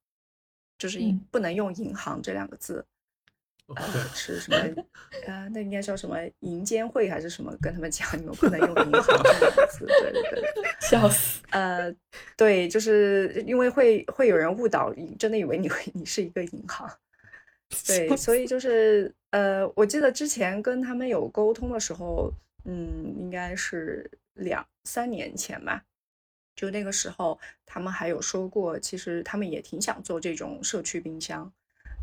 就是不能用银行这两个字。呃，是什么？啊，那应该叫什么银监会还是什么？跟他们讲，你们不能用银行这个字。对对对，笑死。呃，对，就是因为会会有人误导，真的以为你会你是一个银行。对，所以就是呃，我记得之前跟他们有沟通的时候，嗯，应该是两三年前吧。就那个时候，他们还有说过，其实他们也挺想做这种社区冰箱。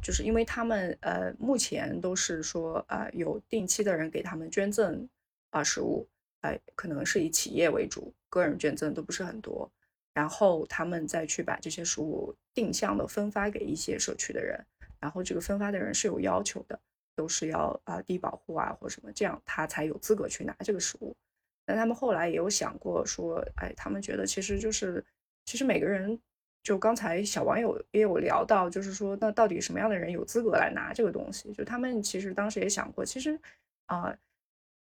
就是因为他们呃目前都是说啊有定期的人给他们捐赠啊食物，哎可能是以企业为主，个人捐赠都不是很多，然后他们再去把这些食物定向的分发给一些社区的人，然后这个分发的人是有要求的，都是要啊低保户啊或什么，这样他才有资格去拿这个食物。但他们后来也有想过说，哎他们觉得其实就是其实每个人。就刚才小网友也有聊到，就是说，那到底什么样的人有资格来拿这个东西？就他们其实当时也想过，其实啊，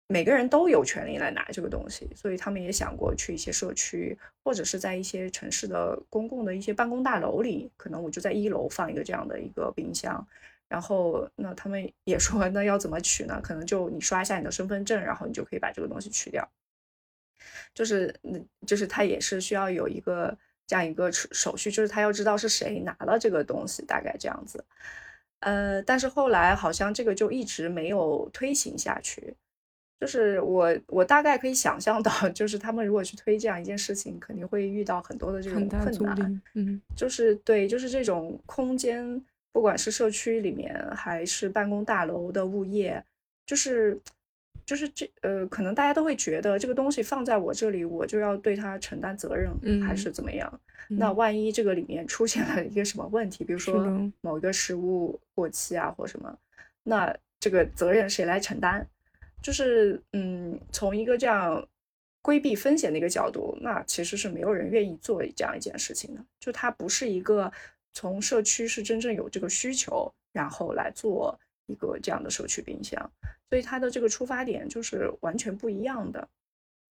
每个人都有权利来拿这个东西，所以他们也想过去一些社区，或者是在一些城市的公共的一些办公大楼里，可能我就在一楼放一个这样的一个冰箱。然后，那他们也说，那要怎么取呢？可能就你刷一下你的身份证，然后你就可以把这个东西取掉。就是，嗯，就是他也是需要有一个这样一个手续，就是他要知道是谁拿了这个东西，大概这样子。呃，但是后来好像这个就一直没有推行下去。就是我，我大概可以想象到，就是他们如果去推这样一件事情，肯定会遇到很多的这种困难。嗯，就是对，就是这种空间。不管是社区里面还是办公大楼的物业，就是就是这呃，可能大家都会觉得这个东西放在我这里，我就要对它承担责任，还是怎么样？那万一这个里面出现了一个什么问题，比如说某一个食物过期啊，或什么，那这个责任谁来承担？就是嗯，从一个这样规避风险的一个角度，那其实是没有人愿意做这样一件事情的，就它不是一个。从社区是真正有这个需求，然后来做一个这样的社区冰箱，所以它的这个出发点就是完全不一样的。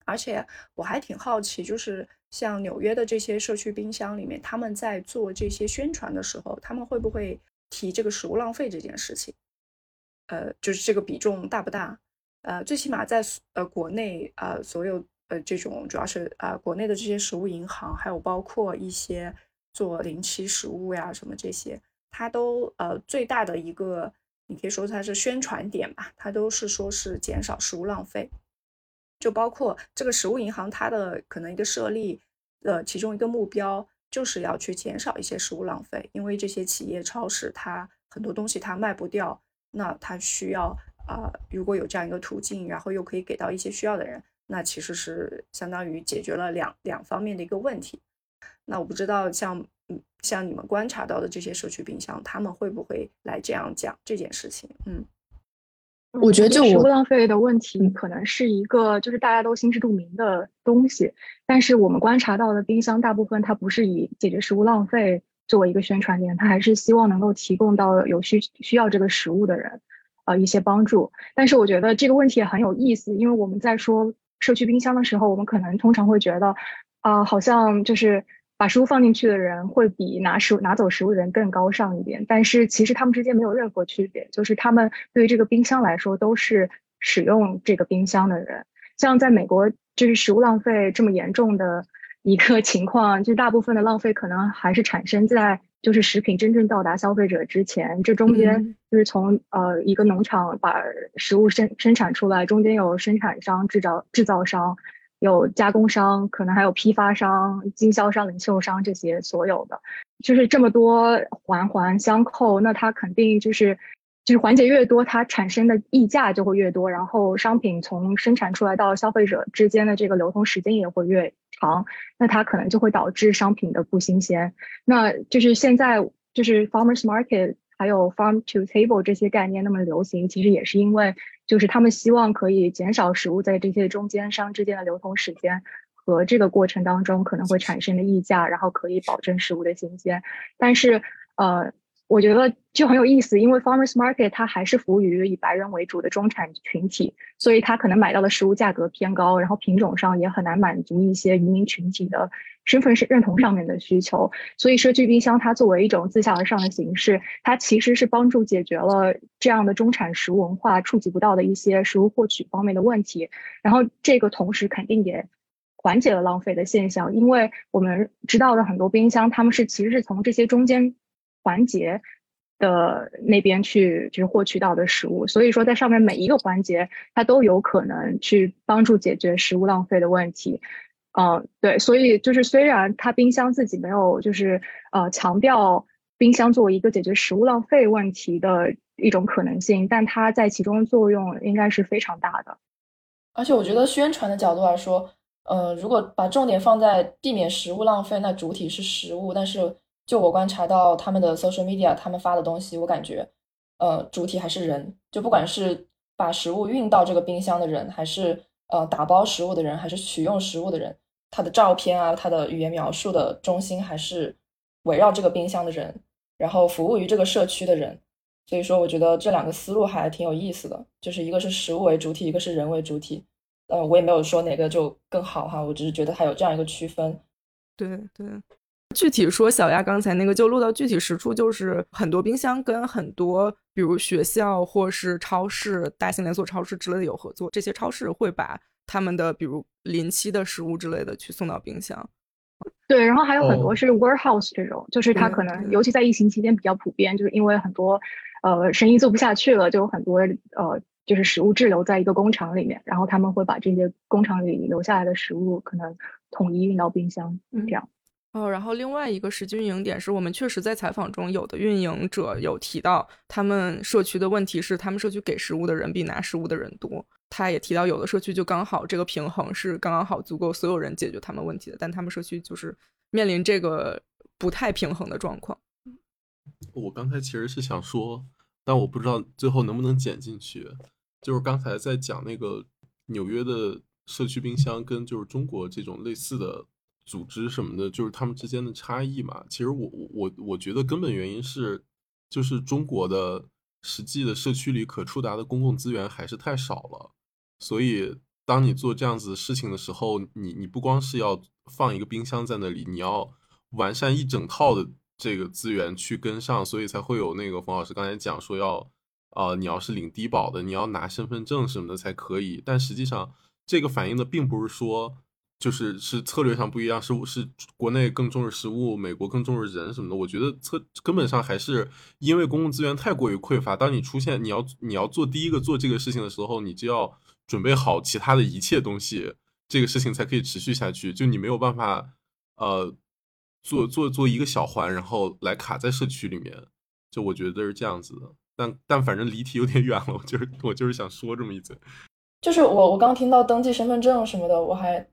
而且我还挺好奇，就是像纽约的这些社区冰箱里面，他们在做这些宣传的时候，他们会不会提这个食物浪费这件事情？呃，就是这个比重大不大？呃，最起码在呃国内啊，所有呃这种主要是啊国内的这些食物银行，还有包括一些。做临期食物呀，什么这些，它都呃最大的一个，你可以说它是宣传点吧，它都是说是减少食物浪费，就包括这个食物银行，它的可能一个设立的其中一个目标就是要去减少一些食物浪费，因为这些企业超市它很多东西它卖不掉，那它需要啊，如果有这样一个途径，然后又可以给到一些需要的人，那其实是相当于解决了两两方面的一个问题。那我不知道，像嗯，像你们观察到的这些社区冰箱，他们会不会来这样讲这件事情？嗯，我觉得就食物浪费的问题可能是一个就是大家都心知肚明的东西，但是我们观察到的冰箱大部分它不是以解决食物浪费作为一个宣传点，它还是希望能够提供到有需需要这个食物的人啊一些帮助。但是我觉得这个问题也很有意思，因为我们在说社区冰箱的时候，我们可能通常会觉得啊，好像就是。把食物放进去的人会比拿食物拿走食物的人更高尚一点，但是其实他们之间没有任何区别，就是他们对于这个冰箱来说都是使用这个冰箱的人。像在美国，就是食物浪费这么严重的一个 情况，就大部分的浪费可能还是产生在就是食品真正到达消费者之前，这中间就是从呃一个农场把食物生生产出来，中间有生产商、制造制造商。有加工商，可能还有批发商、经销商、零售商这些所有的，就是这么多环环相扣，那它肯定就是就是环节越多，它产生的溢价就会越多，然后商品从生产出来到消费者之间的这个流通时间也会越长，那它可能就会导致商品的不新鲜。那就是现在就是 farmers market 还有 farm to table 这些概念那么流行，其实也是因为。就是他们希望可以减少食物在这些中间商之间的流通时间和这个过程当中可能会产生的溢价，然后可以保证食物的新鲜。但是，呃，我觉得就很有意思，因为 farmers market 它还是服务于以白人为主的中产群体，所以它可能买到的食物价格偏高，然后品种上也很难满足一些移民群体的。身份是认同上面的需求，所以社区冰箱它作为一种自下而上的形式，它其实是帮助解决了这样的中产食物文化触及不到的一些食物获取方面的问题。然后这个同时肯定也缓解了浪费的现象，因为我们知道的很多冰箱，他们是其实是从这些中间环节的那边去就是获取到的食物，所以说在上面每一个环节它都有可能去帮助解决食物浪费的问题。嗯，对，所以就是虽然它冰箱自己没有就是呃强调冰箱作为一个解决食物浪费问题的一种可能性，但它在其中作用应该是非常大的。而且我觉得宣传的角度来说，呃，如果把重点放在避免食物浪费，那主体是食物。但是就我观察到他们的 social media，他们发的东西，我感觉呃主体还是人，就不管是把食物运到这个冰箱的人，还是呃打包食物的人，还是取用食物的人。他的照片啊，他的语言描述的中心还是围绕这个冰箱的人，然后服务于这个社区的人，所以说，我觉得这两个思路还挺有意思的，就是一个是食物为主体，一个是人为主体。呃，我也没有说哪个就更好哈，我只是觉得它有这样一个区分。对对，具体说小亚刚才那个就落到具体实处，就是很多冰箱跟很多比如学校或是超市、大型连锁超市之类的有合作，这些超市会把他们的比如临期的食物之类的去送到冰箱。对，然后还有很多是 warehouse 这种，就是它可能尤其在疫情期间比较普遍，就是因为很多呃生意做不下去了，就有很多呃就是食物滞留在一个工厂里面，然后他们会把这些工厂里留下来的食物可能统一运到冰箱这样。哦，然后另外一个实际运营点是我们确实在采访中有的运营者有提到，他们社区的问题是他们社区给食物的人比拿食物的人多。他也提到，有的社区就刚好这个平衡是刚刚好足够所有人解决他们问题的，但他们社区就是面临这个不太平衡的状况。我刚才其实是想说，但我不知道最后能不能剪进去。就是刚才在讲那个纽约的社区冰箱跟就是中国这种类似的组织什么的，就是他们之间的差异嘛。其实我我我我觉得根本原因是，就是中国的实际的社区里可触达的公共资源还是太少了。所以，当你做这样子事情的时候，你你不光是要放一个冰箱在那里，你要完善一整套的这个资源去跟上，所以才会有那个冯老师刚才讲说要，呃，你要是领低保的，你要拿身份证什么的才可以。但实际上，这个反映的并不是说，就是是策略上不一样，是是国内更重视食物，美国更重视人什么的。我觉得策根本上还是因为公共资源太过于匮乏。当你出现你要你要做第一个做这个事情的时候，你就要。准备好其他的一切东西，这个事情才可以持续下去。就你没有办法，呃，做做做一个小环，然后来卡在社区里面。就我觉得是这样子的。但但反正离题有点远了，我就是我就是想说这么一嘴。就是我我刚听到登记身份证什么的，我还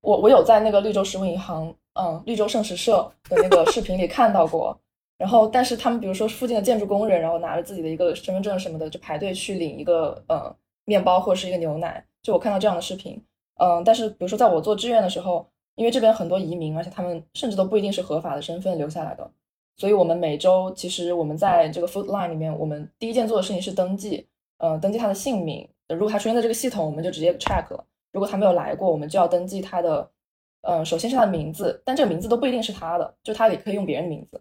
我我有在那个绿洲食物银行，嗯，绿洲盛食社的那个视频里看到过。然后，但是他们比如说附近的建筑工人，然后拿着自己的一个身份证什么的，就排队去领一个，嗯。面包或者是一个牛奶，就我看到这样的视频，嗯，但是比如说在我做志愿的时候，因为这边很多移民，而且他们甚至都不一定是合法的身份留下来的，所以我们每周其实我们在这个 Food Line 里面，我们第一件做的事情是登记，嗯，登记他的姓名，如果他出现在这个系统，我们就直接 check 了；如果他没有来过，我们就要登记他的，嗯，首先是他的名字，但这个名字都不一定是他的，就他也可以用别人的名字。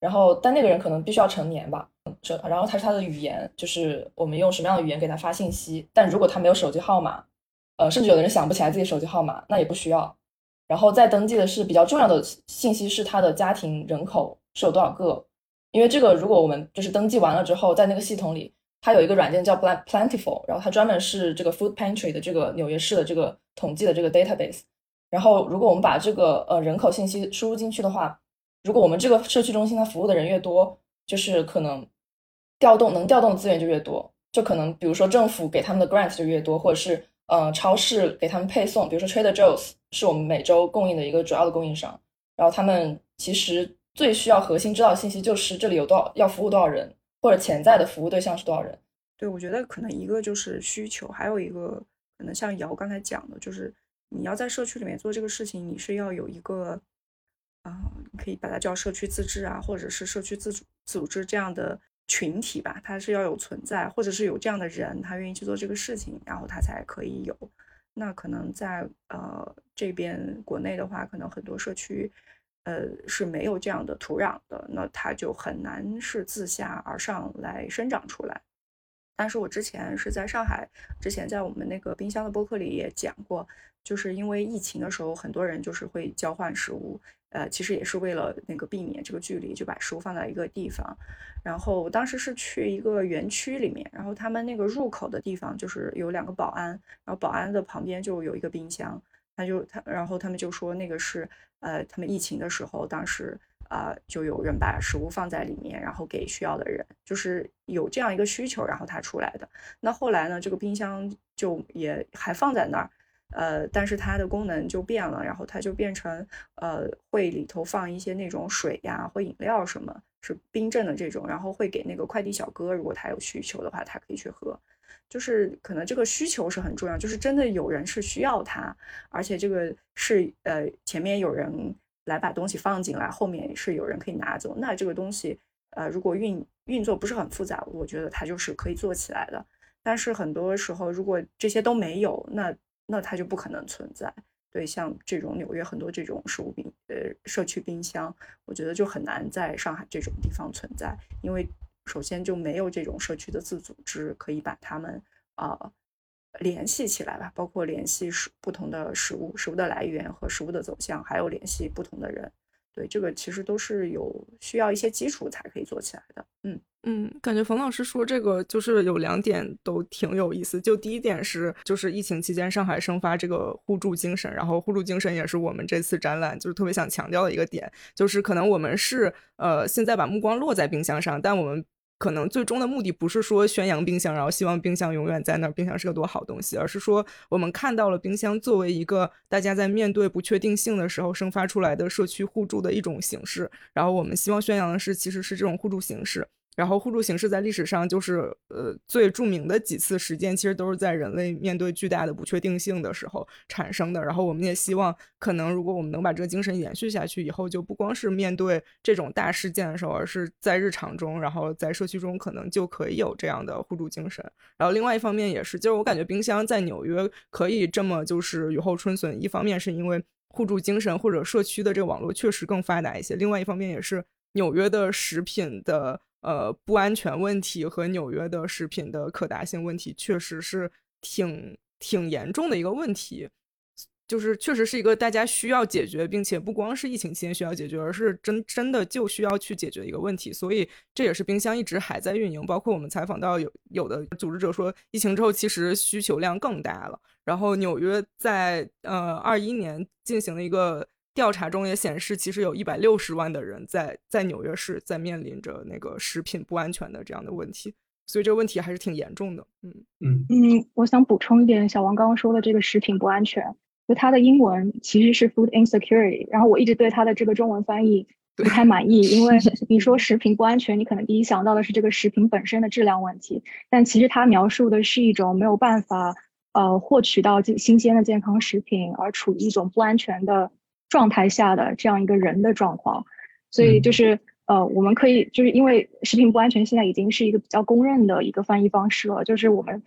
然后，但那个人可能必须要成年吧，这。然后他是他的语言，就是我们用什么样的语言给他发信息。但如果他没有手机号码，呃，甚至有的人想不起来自己手机号码，那也不需要。然后再登记的是比较重要的信息，是他的家庭人口是有多少个。因为这个，如果我们就是登记完了之后，在那个系统里，它有一个软件叫 Plentiful，然后它专门是这个 Food Pantry 的这个纽约市的这个统计的这个 database。然后，如果我们把这个呃人口信息输入进去的话，如果我们这个社区中心它服务的人越多，就是可能调动能调动的资源就越多，就可能比如说政府给他们的 grant 就越多，或者是呃超市给他们配送，比如说 Trader Joe's 是我们每周供应的一个主要的供应商，然后他们其实最需要核心知道的信息就是这里有多少要服务多少人，或者潜在的服务对象是多少人。对，我觉得可能一个就是需求，还有一个可能像姚刚才讲的，就是你要在社区里面做这个事情，你是要有一个。啊，你可以把它叫社区自治啊，或者是社区自主组织这样的群体吧，它是要有存在，或者是有这样的人，他愿意去做这个事情，然后他才可以有。那可能在呃这边国内的话，可能很多社区呃是没有这样的土壤的，那它就很难是自下而上来生长出来。但是我之前是在上海，之前在我们那个冰箱的播客里也讲过，就是因为疫情的时候，很多人就是会交换食物。呃，其实也是为了那个避免这个距离，就把食物放在一个地方。然后当时是去一个园区里面，然后他们那个入口的地方就是有两个保安，然后保安的旁边就有一个冰箱。他就他，然后他们就说那个是呃，他们疫情的时候，当时啊就有人把食物放在里面，然后给需要的人，就是有这样一个需求，然后他出来的。那后来呢，这个冰箱就也还放在那儿。呃，但是它的功能就变了，然后它就变成呃，会里头放一些那种水呀或饮料什么，是冰镇的这种，然后会给那个快递小哥，如果他有需求的话，他可以去喝。就是可能这个需求是很重要，就是真的有人是需要它，而且这个是呃前面有人来把东西放进来，后面是有人可以拿走，那这个东西呃，如果运运作不是很复杂，我觉得它就是可以做起来的。但是很多时候，如果这些都没有，那那它就不可能存在。对，像这种纽约很多这种食物冰呃社区冰箱，我觉得就很难在上海这种地方存在，因为首先就没有这种社区的自组织可以把它们啊联系起来吧，包括联系食不同的食物、食物的来源和食物的走向，还有联系不同的人。对，这个其实都是有需要一些基础才可以做起来的。嗯嗯，感觉冯老师说这个就是有两点都挺有意思。就第一点是，就是疫情期间上海生发这个互助精神，然后互助精神也是我们这次展览就是特别想强调的一个点，就是可能我们是呃现在把目光落在冰箱上，但我们。可能最终的目的不是说宣扬冰箱，然后希望冰箱永远在那儿，冰箱是个多好东西，而是说我们看到了冰箱作为一个大家在面对不确定性的时候生发出来的社区互助的一种形式，然后我们希望宣扬的是其实是这种互助形式。然后互助形式在历史上就是呃最著名的几次实践，其实都是在人类面对巨大的不确定性的时候产生的。然后我们也希望，可能如果我们能把这个精神延续下去，以后就不光是面对这种大事件的时候，而是在日常中，然后在社区中，可能就可以有这样的互助精神。然后另外一方面也是，就是我感觉冰箱在纽约可以这么就是雨后春笋，一方面是因为互助精神或者社区的这个网络确实更发达一些，另外一方面也是纽约的食品的。呃，不安全问题和纽约的食品的可达性问题，确实是挺挺严重的一个问题，就是确实是一个大家需要解决，并且不光是疫情期间需要解决，而是真真的就需要去解决一个问题。所以这也是冰箱一直还在运营。包括我们采访到有有的组织者说，疫情之后其实需求量更大了。然后纽约在呃二一年进行了一个。调查中也显示，其实有一百六十万的人在在纽约市在面临着那个食品不安全的这样的问题，所以这个问题还是挺严重的。嗯嗯嗯，我想补充一点，小王刚刚说的这个食品不安全，就它的英文其实是 food insecurity，然后我一直对它的这个中文翻译不太满意，因为你说 食品不安全，你可能第一想到的是这个食品本身的质量问题，但其实它描述的是一种没有办法呃获取到新鲜的健康食品，而处于一种不安全的。状态下的这样一个人的状况，所以就是呃，我们可以就是因为食品不安全现在已经是一个比较公认的一个翻译方式了，就是我们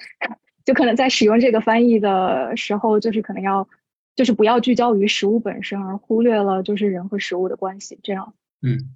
就可能在使用这个翻译的时候，就是可能要就是不要聚焦于食物本身，而忽略了就是人和食物的关系。这样，嗯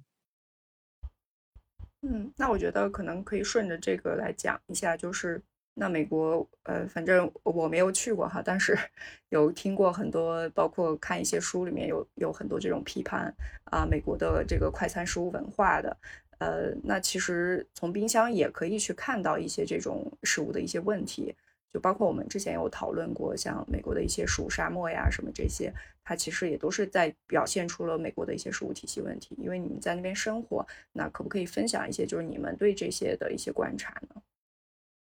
嗯，那我觉得可能可以顺着这个来讲一下，就是。那美国，呃，反正我没有去过哈，但是 有听过很多，包括看一些书里面有有很多这种批判啊，美国的这个快餐食物文化的，呃，那其实从冰箱也可以去看到一些这种食物的一些问题，就包括我们之前有讨论过，像美国的一些食物沙漠呀什么这些，它其实也都是在表现出了美国的一些食物体系问题。因为你们在那边生活，那可不可以分享一些就是你们对这些的一些观察呢？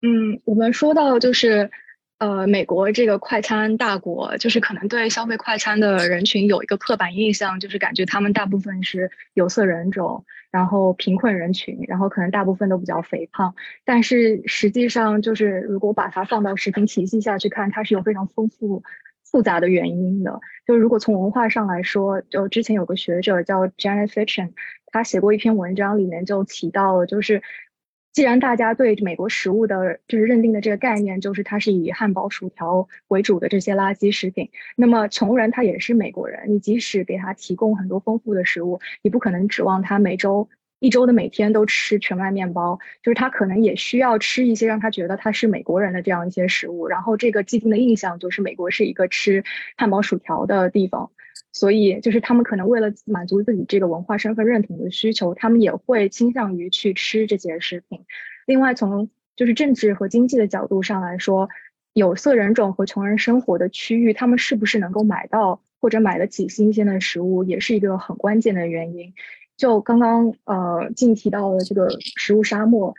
嗯，我们说到就是，呃，美国这个快餐大国，就是可能对消费快餐的人群有一个刻板印象，就是感觉他们大部分是有色人种，然后贫困人群，然后可能大部分都比较肥胖。但是实际上，就是如果把它放到食品体系下去看，它是有非常丰富复杂的原因的。就如果从文化上来说，就之前有个学者叫 Janet Fitchen，他写过一篇文章，里面就提到了，就是。既然大家对美国食物的就是认定的这个概念，就是它是以汉堡、薯条为主的这些垃圾食品，那么穷人他也是美国人，你即使给他提供很多丰富的食物，你不可能指望他每周一周的每天都吃全麦面包，就是他可能也需要吃一些让他觉得他是美国人的这样一些食物，然后这个既定的印象就是美国是一个吃汉堡、薯条的地方。所以，就是他们可能为了满足自己这个文化身份认同的需求，他们也会倾向于去吃这些食品。另外，从就是政治和经济的角度上来说，有色人种和穷人生活的区域，他们是不是能够买到或者买得起新鲜的食物，也是一个很关键的原因。就刚刚呃，静提到的这个食物沙漠。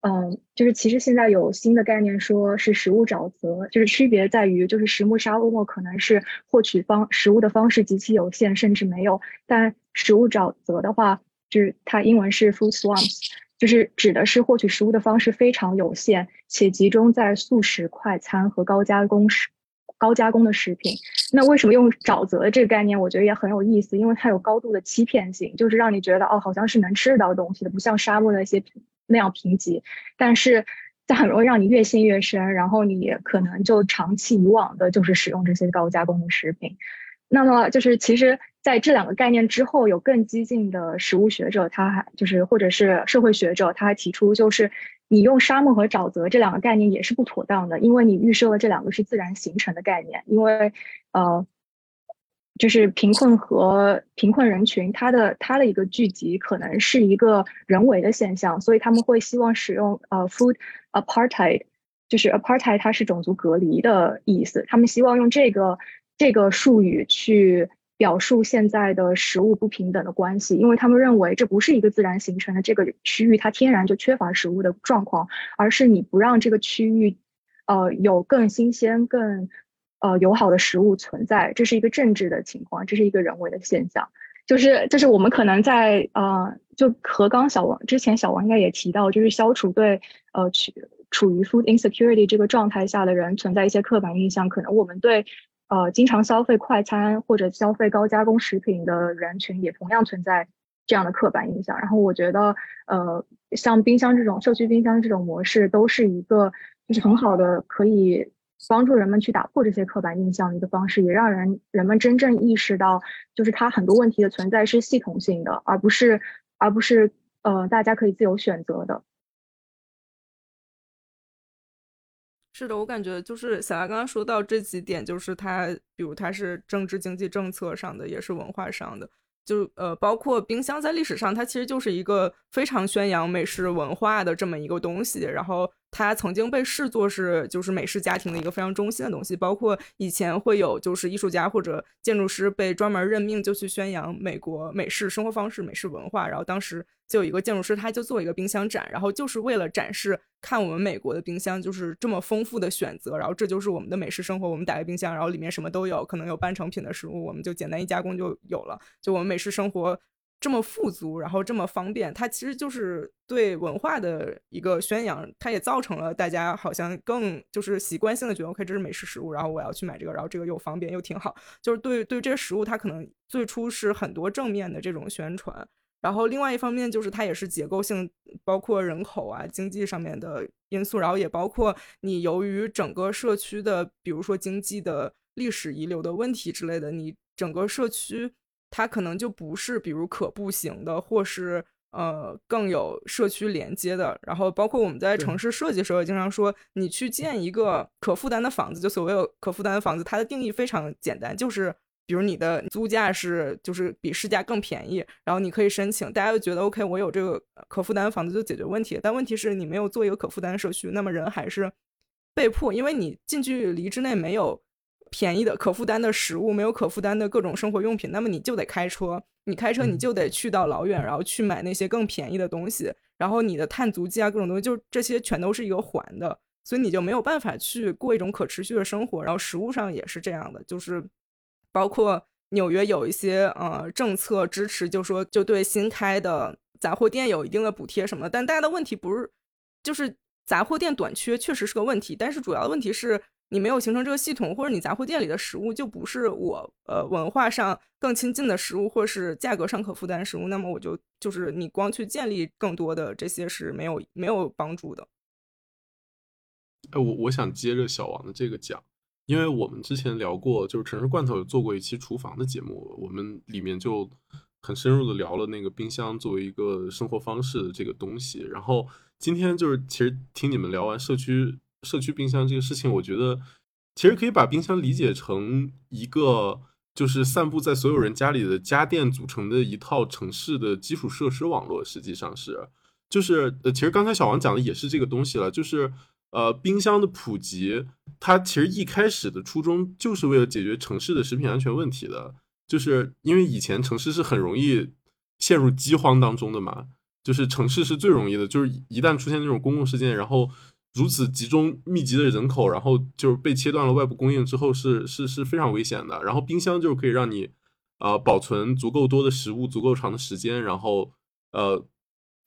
嗯，就是其实现在有新的概念，说是食物沼泽，就是区别在于，就是食物沙漠可能是获取方食物的方式极其有限，甚至没有；但食物沼泽的话，就是它英文是 food swamps，就是指的是获取食物的方式非常有限，且集中在速食、快餐和高加工食高加工的食品。那为什么用沼泽这个概念？我觉得也很有意思，因为它有高度的欺骗性，就是让你觉得哦，好像是能吃得到东西的，不像沙漠那些那样贫瘠。但是它很容易让你越陷越深，然后你可能就长期以往的就是使用这些高加工的食品。那么就是其实在这两个概念之后，有更激进的食物学者，他还就是或者是社会学者，他还提出就是。你用沙漠和沼泽这两个概念也是不妥当的，因为你预设了这两个是自然形成的概念。因为，呃，就是贫困和贫困人群，它的它的一个聚集可能是一个人为的现象，所以他们会希望使用呃 food apartheid，就是 apartheid 它是种族隔离的意思，他们希望用这个这个术语去。表述现在的食物不平等的关系，因为他们认为这不是一个自然形成的这个区域，它天然就缺乏食物的状况，而是你不让这个区域，呃，有更新鲜、更呃友好的食物存在，这是一个政治的情况，这是一个人为的现象。就是就是我们可能在呃，就和刚小王之前小王应该也提到，就是消除对呃处处于 food insecurity 这个状态下的人存在一些刻板印象，可能我们对。呃，经常消费快餐或者消费高加工食品的人群也同样存在这样的刻板印象。然后我觉得，呃，像冰箱这种社区冰箱这种模式，都是一个就是很好的可以帮助人们去打破这些刻板印象的一个方式，也让人人们真正意识到，就是它很多问题的存在是系统性的，而不是而不是呃大家可以自由选择的。是的，我感觉就是小艾刚刚说到这几点，就是它，比如它是政治经济政策上的，也是文化上的，就呃，包括冰箱在历史上，它其实就是一个非常宣扬美式文化的这么一个东西，然后。它曾经被视作是就是美式家庭的一个非常中心的东西，包括以前会有就是艺术家或者建筑师被专门任命就去宣扬美国美式生活方式、美式文化。然后当时就有一个建筑师，他就做一个冰箱展，然后就是为了展示看我们美国的冰箱就是这么丰富的选择，然后这就是我们的美式生活。我们打开冰箱，然后里面什么都有，可能有半成品的食物，我们就简单一加工就有了。就我们美式生活。这么富足，然后这么方便，它其实就是对文化的一个宣扬，它也造成了大家好像更就是习惯性的觉得，OK，这是美食食物，然后我要去买这个，然后这个又方便又挺好，就是对对这些食物，它可能最初是很多正面的这种宣传，然后另外一方面就是它也是结构性，包括人口啊、经济上面的因素，然后也包括你由于整个社区的，比如说经济的历史遗留的问题之类的，你整个社区。它可能就不是，比如可步行的，或是呃更有社区连接的。然后包括我们在城市设计的时候也，经常说，你去建一个可负担的房子，就所谓有可负担的房子，它的定义非常简单，就是比如你的租价是就是比市价更便宜，然后你可以申请，大家就觉得 OK，我有这个可负担的房子就解决问题。但问题是你没有做一个可负担的社区，那么人还是被迫，因为你近距离之内没有。便宜的可负担的食物，没有可负担的各种生活用品，那么你就得开车，你开车你就得去到老远，然后去买那些更便宜的东西，然后你的碳足迹啊，各种东西，就这些全都是一个环的，所以你就没有办法去过一种可持续的生活。然后食物上也是这样的，就是包括纽约有一些呃政策支持，就说就对新开的杂货店有一定的补贴什么的，但大家的问题不是，就是杂货店短缺确实是个问题，但是主要的问题是。你没有形成这个系统，或者你杂货店里的食物就不是我呃文化上更亲近的食物，或是价格上可负担食物，那么我就就是你光去建立更多的这些是没有没有帮助的。哎，我我想接着小王的这个讲，因为我们之前聊过，就是城市罐头有做过一期厨房的节目，我们里面就很深入的聊了那个冰箱作为一个生活方式的这个东西。然后今天就是其实听你们聊完社区。社区冰箱这个事情，我觉得其实可以把冰箱理解成一个就是散布在所有人家里的家电组成的一套城市的基础设施网络。实际上是，就是呃，其实刚才小王讲的也是这个东西了，就是呃，冰箱的普及，它其实一开始的初衷就是为了解决城市的食品安全问题的，就是因为以前城市是很容易陷入饥荒当中的嘛，就是城市是最容易的，就是一旦出现那种公共事件，然后。如此集中密集的人口，然后就是被切断了外部供应之后，是是是非常危险的。然后冰箱就是可以让你，呃，保存足够多的食物，足够长的时间，然后呃，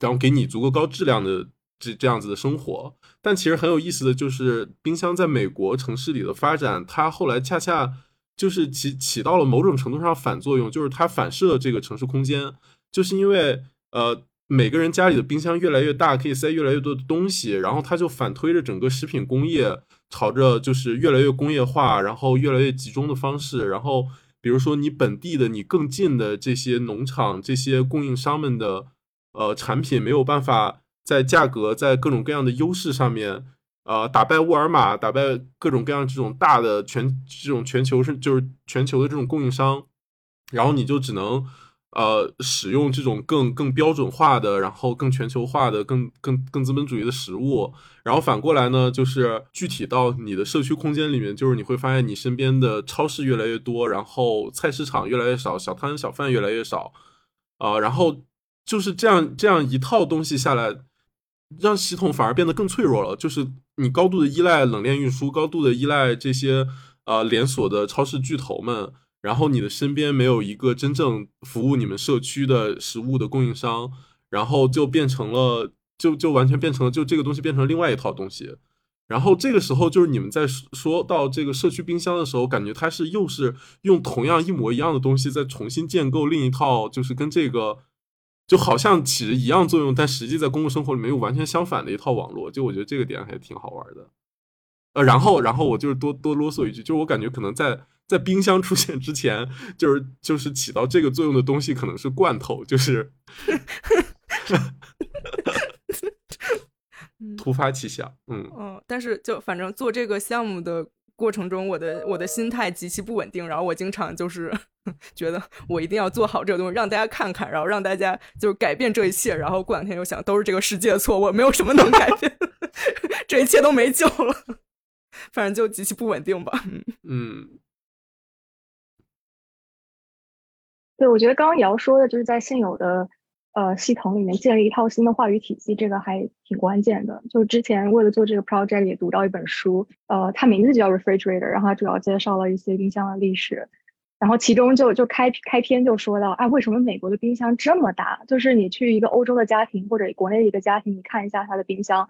然后给你足够高质量的这这样子的生活。但其实很有意思的就是，冰箱在美国城市里的发展，它后来恰恰就是起起到了某种程度上反作用，就是它反射这个城市空间，就是因为呃每个人家里的冰箱越来越大，可以塞越来越多的东西，然后它就反推着整个食品工业朝着就是越来越工业化，然后越来越集中的方式，然后比如说你本地的、你更近的这些农场、这些供应商们的呃产品没有办法在价格、在各种各样的优势上面。呃，打败沃尔玛，打败各种各样这种大的全这种全球是就是全球的这种供应商，然后你就只能呃使用这种更更标准化的，然后更全球化的、更更更资本主义的食物。然后反过来呢，就是具体到你的社区空间里面，就是你会发现你身边的超市越来越多，然后菜市场越来越少，小摊小贩越来越少，啊、然后就是这样这样一套东西下来。让系统反而变得更脆弱了，就是你高度的依赖冷链运输，高度的依赖这些呃连锁的超市巨头们，然后你的身边没有一个真正服务你们社区的食物的供应商，然后就变成了，就就完全变成了，就这个东西变成另外一套东西。然后这个时候就是你们在说到这个社区冰箱的时候，感觉它是又是用同样一模一样的东西再重新建构另一套，就是跟这个。就好像起着一样作用，但实际在公共生活里面又完全相反的一套网络。就我觉得这个点还挺好玩的。呃，然后，然后我就是多多啰嗦一句，就是我感觉可能在在冰箱出现之前，就是就是起到这个作用的东西可能是罐头，就是 突发奇想，嗯。嗯，但是就反正做这个项目的过程中，我的我的心态极其不稳定，然后我经常就是 觉得我一定要做好这个东西，让大家看看，然后让大家就是改变这一切，然后过两天又想都是这个世界的错，我没有什么能改变，这一切都没救了，反正就极其不稳定吧。嗯，对，我觉得刚刚瑶说的就是在现有的呃系统里面建立一套新的话语体系，这个还挺关键的。就之前为了做这个 project 也读到一本书，呃，它名字就叫 Refrigerator，然后它主要介绍了一些冰箱的历史。然后其中就就开开篇就说到啊，为什么美国的冰箱这么大？就是你去一个欧洲的家庭或者国内的一个家庭，你看一下它的冰箱，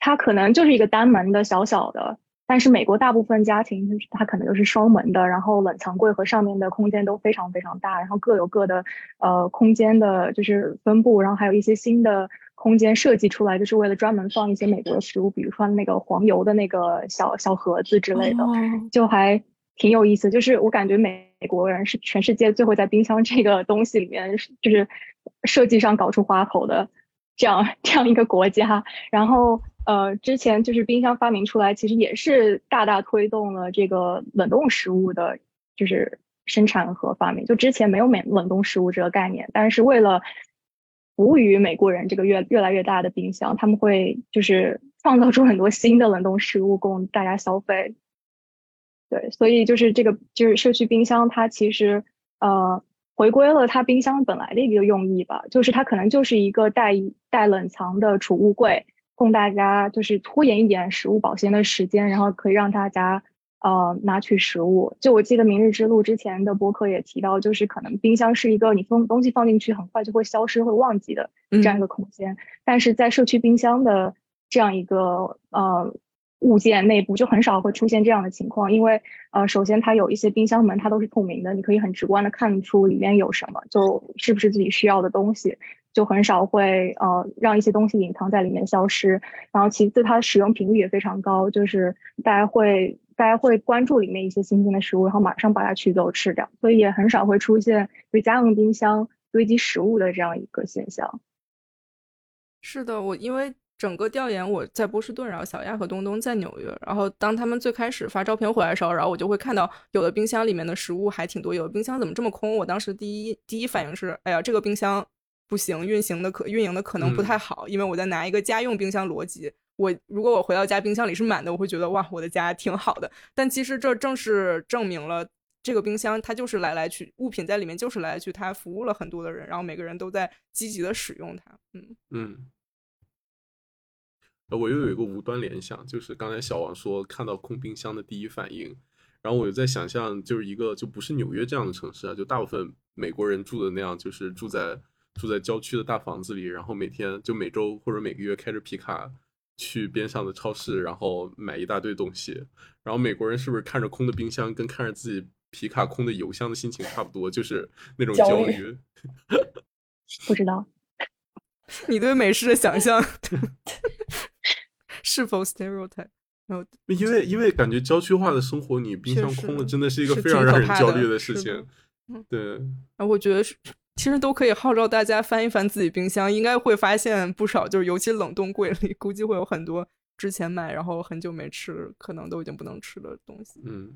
它可能就是一个单门的小小的，但是美国大部分家庭就是它可能就是双门的，然后冷藏柜和上面的空间都非常非常大，然后各有各的呃空间的就是分布，然后还有一些新的空间设计出来，就是为了专门放一些美国的食物，比如说那个黄油的那个小小盒子之类的，哦就还挺有意思。就是我感觉美国人是全世界最会在冰箱这个东西里面，就是设计上搞出花头的这样 这样一个国家。然后呃，之前就是冰箱发明出来，其实也是大大推动了这个冷冻食物的，就是生产和发明。就之前没有美冷冻食物这个概念，但是为了服务于美国人这个越越来越大的冰箱，他们会就是创造出很多新的冷冻食物供大家消费。对，所以就是这个就是社区冰箱，它其实呃回归了它冰箱本来的一个用意吧，就是它可能就是一个带带冷藏的储物柜，供大家就是拖延一点食物保鲜的时间，然后可以让大家呃拿取食物。就我记得《明日之路》之前的播客也提到，就是可能冰箱是一个你放东西放进去很快就会消失、会忘记的这样一个空间，但是在社区冰箱的这样一个呃。物件内部就很少会出现这样的情况，因为呃，首先它有一些冰箱门，它都是透明的，你可以很直观的看出里面有什么，就是不是自己需要的东西，就很少会呃让一些东西隐藏在里面消失。然后其次，它使用频率也非常高，就是大家会大家会关注里面一些新鲜的食物，然后马上把它取走吃掉，所以也很少会出现对家用冰箱堆积食物的这样一个现象。是的，我因为。整个调研我在波士顿，然后小亚和东东在纽约。然后当他们最开始发照片回来的时候，然后我就会看到有的冰箱里面的食物还挺多，有的冰箱怎么这么空？我当时第一第一反应是，哎呀，这个冰箱不行，运行的可运营的可能不太好，嗯、因为我在拿一个家用冰箱逻辑，我如果我回到家冰箱里是满的，我会觉得哇，我的家挺好的。但其实这正是证明了这个冰箱它就是来来去物品在里面就是来来去，它服务了很多的人，然后每个人都在积极的使用它。嗯嗯。我又有一个无端联想，就是刚才小王说看到空冰箱的第一反应，然后我就在想象，就是一个就不是纽约这样的城市啊，就大部分美国人住的那样，就是住在住在郊区的大房子里，然后每天就每周或者每个月开着皮卡去边上的超市，然后买一大堆东西。然后美国人是不是看着空的冰箱，跟看着自己皮卡空的邮箱的心情差不多，就是那种焦虑？不知道，你对美式的想象 是否 stereotype？然后因为因为感觉郊区化的生活，你冰箱空了，真的是一个非常让人焦虑的事情。对，啊，我觉得是，其实都可以号召大家翻一翻自己冰箱，应该会发现不少，就是尤其冷冻柜里，估计会有很多之前买然后很久没吃，可能都已经不能吃的东西。嗯，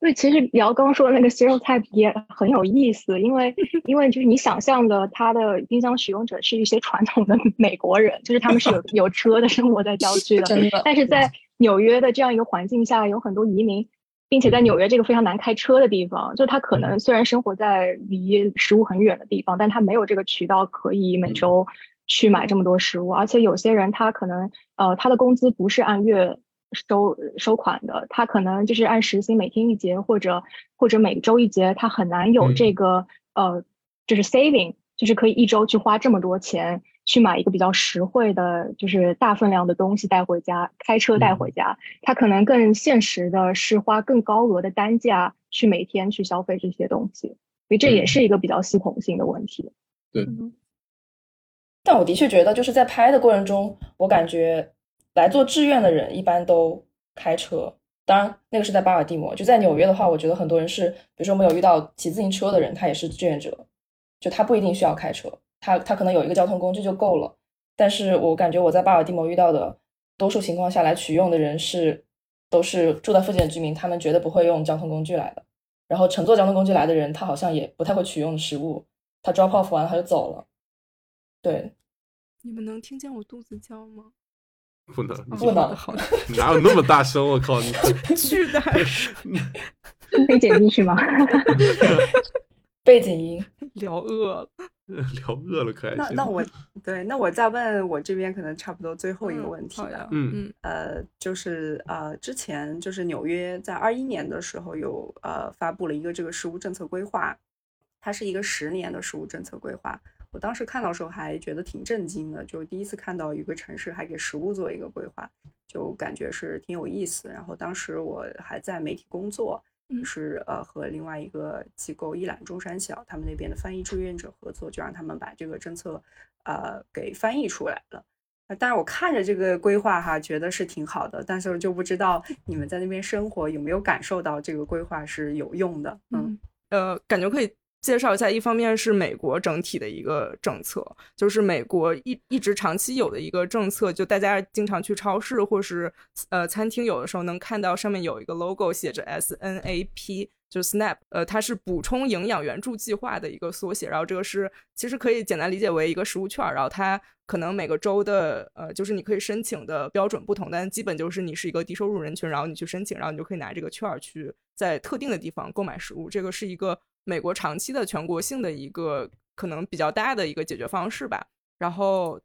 对，其实姚刚刚说的那个 stereotype 也很有意思，因为 因为就是你想象的他的冰箱使用者是一些传统的美国人，就是他们是有 有车的，生活在郊区的，的但是在纽约的这样一个环境下，有很多移民，并且在纽约这个非常难开车的地方，就他可能虽然生活在离食物很远的地方，但他没有这个渠道可以每周去买这么多食物，而且有些人他可能呃他的工资不是按月收收款的，他可能就是按时薪每天一节或者或者每周一节，他很难有这个、呃就是 saving，就是可以一周去花这么多钱去买一个比较实惠的，就是大分量的东西带回家，开车带回家。他可能更现实的是花更高额的单价去每天去消费这些东西，所以这也是一个比较系统性的问题。但我的确觉得，就是在拍的过程中，我感觉来做志愿的人一般都开车。当然，那个是在巴尔的摩。就在纽约的话，我觉得很多人是，比如说我们有遇到骑自行车的人，他也是志愿者，就他不一定需要开车，他他可能有一个交通工具就够了。但是我感觉我在巴尔的摩遇到的多数情况下来取用的人是都是住在附近的居民，他们绝对不会用交通工具来的。然后乘坐交通工具来的人，他好像也不太会取用食物，他 drop off 完他就走了。对，你们能听见我肚子叫吗？不能，不能。好，哪有那么大声？我靠，你。巨大声，可以剪进去吗？背景音。聊饿了。聊饿了可还行？那那我对，那我再问我这边可能差不多最后一个嗯问题了。嗯嗯呃，就是呃，之前就是纽约在二一年的时候有呃发布了一个这个食物政策规划，它是一个十年的食物政策规划。我当时看到的时候还觉得挺震惊的，就是第一次看到一个城市还给食物做一个规划，就感觉是挺有意思。然后当时我还在媒体工作，嗯是呃和另外一个机构一览中山小他们那边的翻译志愿者合作，就让他们把这个政策呃给翻译出来了。呃当然，我看着这个规划哈，觉得是挺好的，但是我就不知道你们在那边生活有没有感受到这个规划是有用的。嗯，呃，感觉可以介绍一下，一方面是美国整体的一个政策，就是美国一一直长期有的一个政策，就大家经常去超市或是呃餐厅，有的时候能看到上面有一个 logo 写着 SNAP。就 SNAP，呃，它是补充营养援助计划的一个缩写，然后这个是其实可以简单理解为一个食物券儿，然后它可能每个州的呃，就是你可以申请的标准不同，但基本就是你是一个低收入人群，然后你去申请，然后你就可以拿这个券儿去在特定的地方购买食物，这个是一个美国长期的全国性的一个可能比较大的一个解决方式吧。然后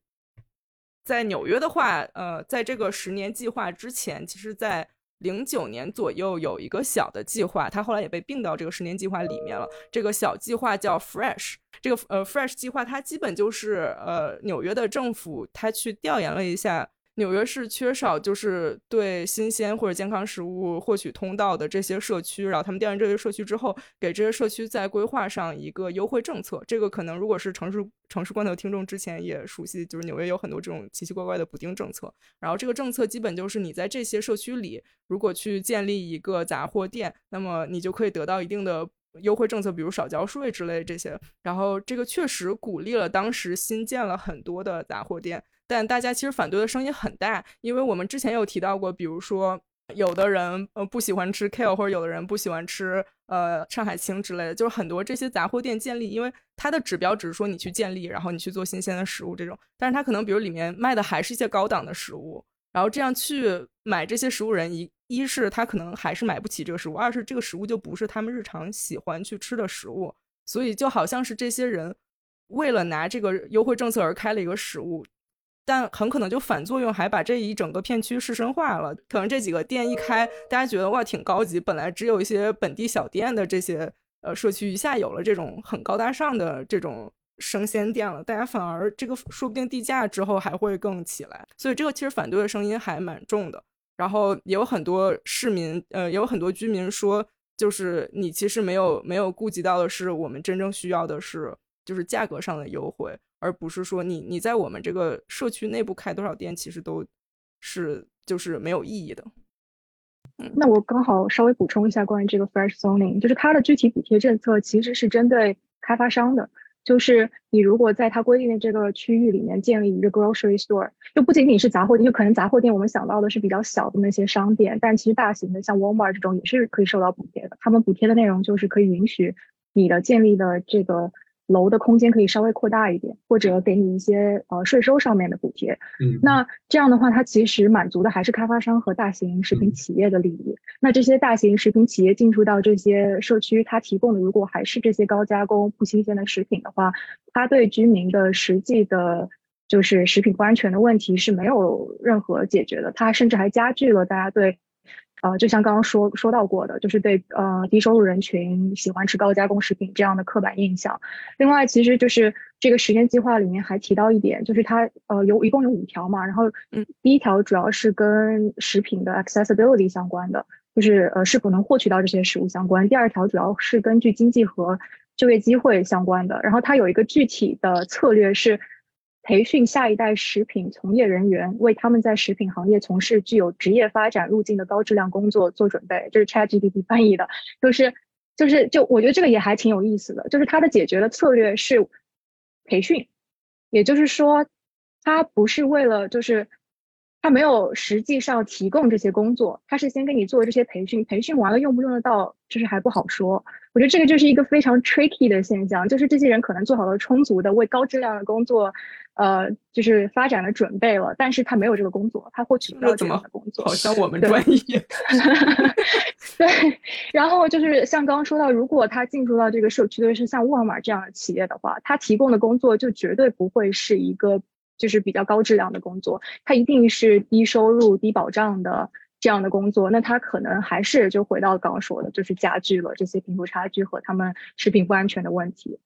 在纽约的话，呃，在这个十年计划之前，其实，在零九年左右有一个小的计划，它后来也被并到这个十年计划里面了。这个小计划叫 Fresh，这个呃 Fresh 计划它基本就是呃纽约的政府它去调研了一下。纽约是缺少就是对新鲜或者健康食物获取通道的这些社区，然后他们调研这些社区之后，给这些社区在规划上一个优惠政策。这个可能如果是城市城市观头听众之前也熟悉，就是纽约有很多这种奇奇怪怪的补丁政策。然后这个政策基本就是你在这些社区里，如果去建立一个杂货店，那么你就可以得到一定的。优惠政策，比如少交税之类这些，然后这个确实鼓励了当时新建了很多的杂货店，但大家其实反对的声音很大，因为我们之前有提到过，比如说有的人呃不喜欢吃 kale，或者有的人不喜欢吃呃上海青之类的，就是很多这些杂货店建立，因为它的指标只是说你去建立，然后你去做新鲜的食物这种，但是它可能比如里面卖的还是一些高档的食物，然后这样去买这些食物人一一是他可能还是买不起这个食物，二是这个食物就不是他们日常喜欢去吃的食物，所以就好像是这些人为了拿这个优惠政策而开了一个食物，但很可能就反作用，还把这一整个片区市生化了。可能这几个店一开，大家觉得哇挺高级，本来只有一些本地小店的这些呃社区，一下有了这种很高大上的这种生鲜店了，大家反而这个说不定地价之后还会更起来，所以这个其实反对的声音还蛮重的。然后也有很多市民，呃，也有很多居民说，就是你其实没有没有顾及到的是，我们真正需要的是就是价格上的优惠，而不是说你你在我们这个社区内部开多少店，其实都是就是没有意义的。那我刚好稍微补充一下关于这个 fresh zoning，就是它的具体补贴政策其实是针对开发商的，就是你如果在它规定的这个区域里面建立一个 grocery store，就不仅仅是杂货店，就可能杂货店我们想到的是比较小的那些商店，但其实大型的像 Walmart 这种也是可以受到补贴的。他们补贴的内容就是可以允许你的建立的这个。楼的空间可以稍微扩大一点，或者给你一些呃税收上面的补贴。嗯，那这样的话，它其实满足的还是开发商和大型食品企业的利益。那这些大型食品企业进驻到这些社区，它提供的如果还是这些高加工不新鲜的食品的话，它对居民的实际的，就是食品不安全的问题是没有任何解决的。它甚至还加剧了大家对。呃，就像刚刚说说到过的，就是对呃低收入人群喜欢吃高加工食品这样的刻板印象。另外，其实就是这个实验计划里面还提到一点，就是它呃有一共有五条嘛，然后嗯，第一条主要是跟食品的 accessibility 相关的，就是呃是否能获取到这些食物相关。第二条主要是根据经济和就业机会相关的，然后它有一个具体的策略是。培训下一代食品从业人员，为他们在食品行业从事具有职业发展路径的高质量工作做准备。这是 ChatGPT 翻译的，就是就是就我觉得这个也还挺有意思的，就是它的解决的策略是培训，也就是说，它不是为了就是它没有实际上提供这些工作，它是先给你做这些培训，培训完了用不用得到，就是还不好说。我觉得这个就是一个非常 tricky 的现象，就是这些人可能做好了充足的为高质量的工作，呃，就是发展的准备了，但是他没有这个工作，他获取不到这样的工作，好像我们专业。对，然后就是像刚刚说到，如果他进入到这个社区的是像沃尔玛这样的企业的话，他提供的工作就绝对不会是一个就是比较高质量的工作，他一定是低收入、低保障的。这样的工作，那他可能还是就回到刚刚说的，就是加剧了这些贫富差距和他们食品不安全的问题。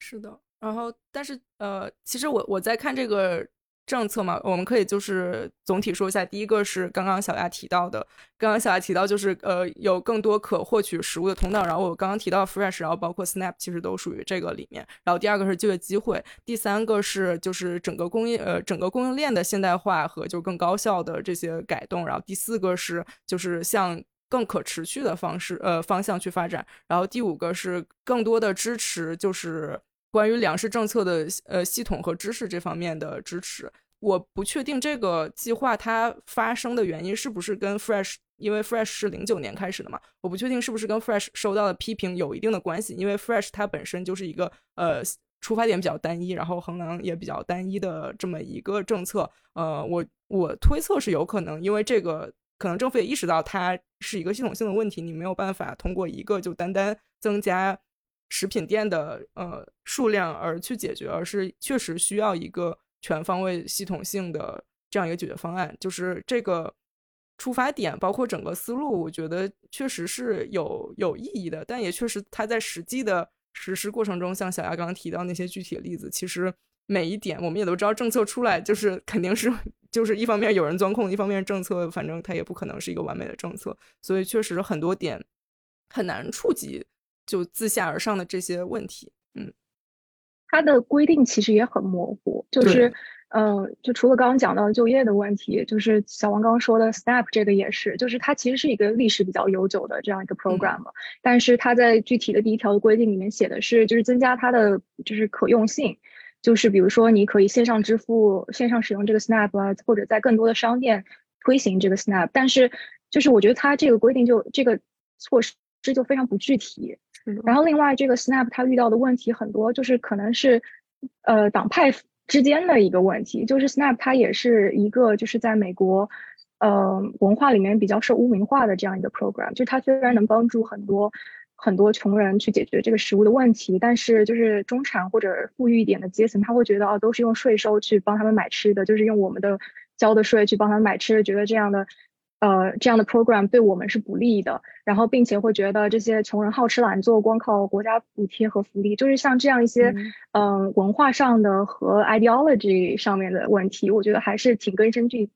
是的，然后但是呃，其实我我在看这个。政策嘛，我们可以就是总体说一下。第一个是刚刚小亚提到的，刚刚小亚提到就是呃有更多可获取食物的通道。然后我刚刚提到 Fresh，然后包括 Snap，其实都属于这个里面。然后第二个是就业机会，第三个是就是整个供应呃整个供应链的现代化和就更高效的这些改动。然后第四个是就是向更可持续的方式呃方向去发展。然后第五个是更多的支持就是。关于粮食政策的呃系统和知识这方面的支持，我不确定这个计划它发生的原因是不是跟 Fresh，因为 Fresh 是零九年开始的嘛，我不确定是不是跟 Fresh 收到的批评有一定的关系，因为 Fresh 它本身就是一个呃出发点比较单一，然后衡量也比较单一的这么一个政策，呃，我我推测是有可能，因为这个可能政府也意识到它是一个系统性的问题，你没有办法通过一个就单单增加。食品店的呃数量而去解决，而是确实需要一个全方位、系统性的这样一个解决方案。就是这个出发点，包括整个思路，我觉得确实是有有意义的。但也确实，它在实际的实施过程中，像小亚刚刚提到那些具体的例子，其实每一点我们也都知道，政策出来就是肯定是就是一方面有人钻空，一方面政策反正它也不可能是一个完美的政策，所以确实很多点很难触及。就自下而上的这些问题，嗯，它的规定其实也很模糊，就是，呃，就除了刚刚讲到就业的问题，就是小王刚刚说的 SNAP 这个也是，就是它其实是一个历史比较悠久的这样一个 program，但是它在具体的第一条的规定里面写的是，就是增加它的就是可用性，就是比如说你可以线上支付、线上使用这个 SNAP 啊，或者在更多的商店推行这个 SNAP，但是就是我觉得它这个规定就这个措施就非常不具体。然后，另外这个 Snap 它遇到的问题很多，就是可能是，呃，党派之间的一个问题。就是 Snap 它也是一个就是在美国，呃，文化里面比较受污名化的这样一个 program。就它虽然能帮助很多很多穷人去解决这个食物的问题，但是就是中产或者富裕一点的阶层，他会觉得哦，都是用税收去帮他们买吃的，就是用我们的交的税去帮他们买吃的，觉得这样的。呃，这样的 program 对我们是不利的，然后并且会觉得这些穷人好吃懒做，光靠国家补贴和福利，就是像这样一些，嗯，文化上的和 ideology 上面的问题，我觉得还是挺根深蒂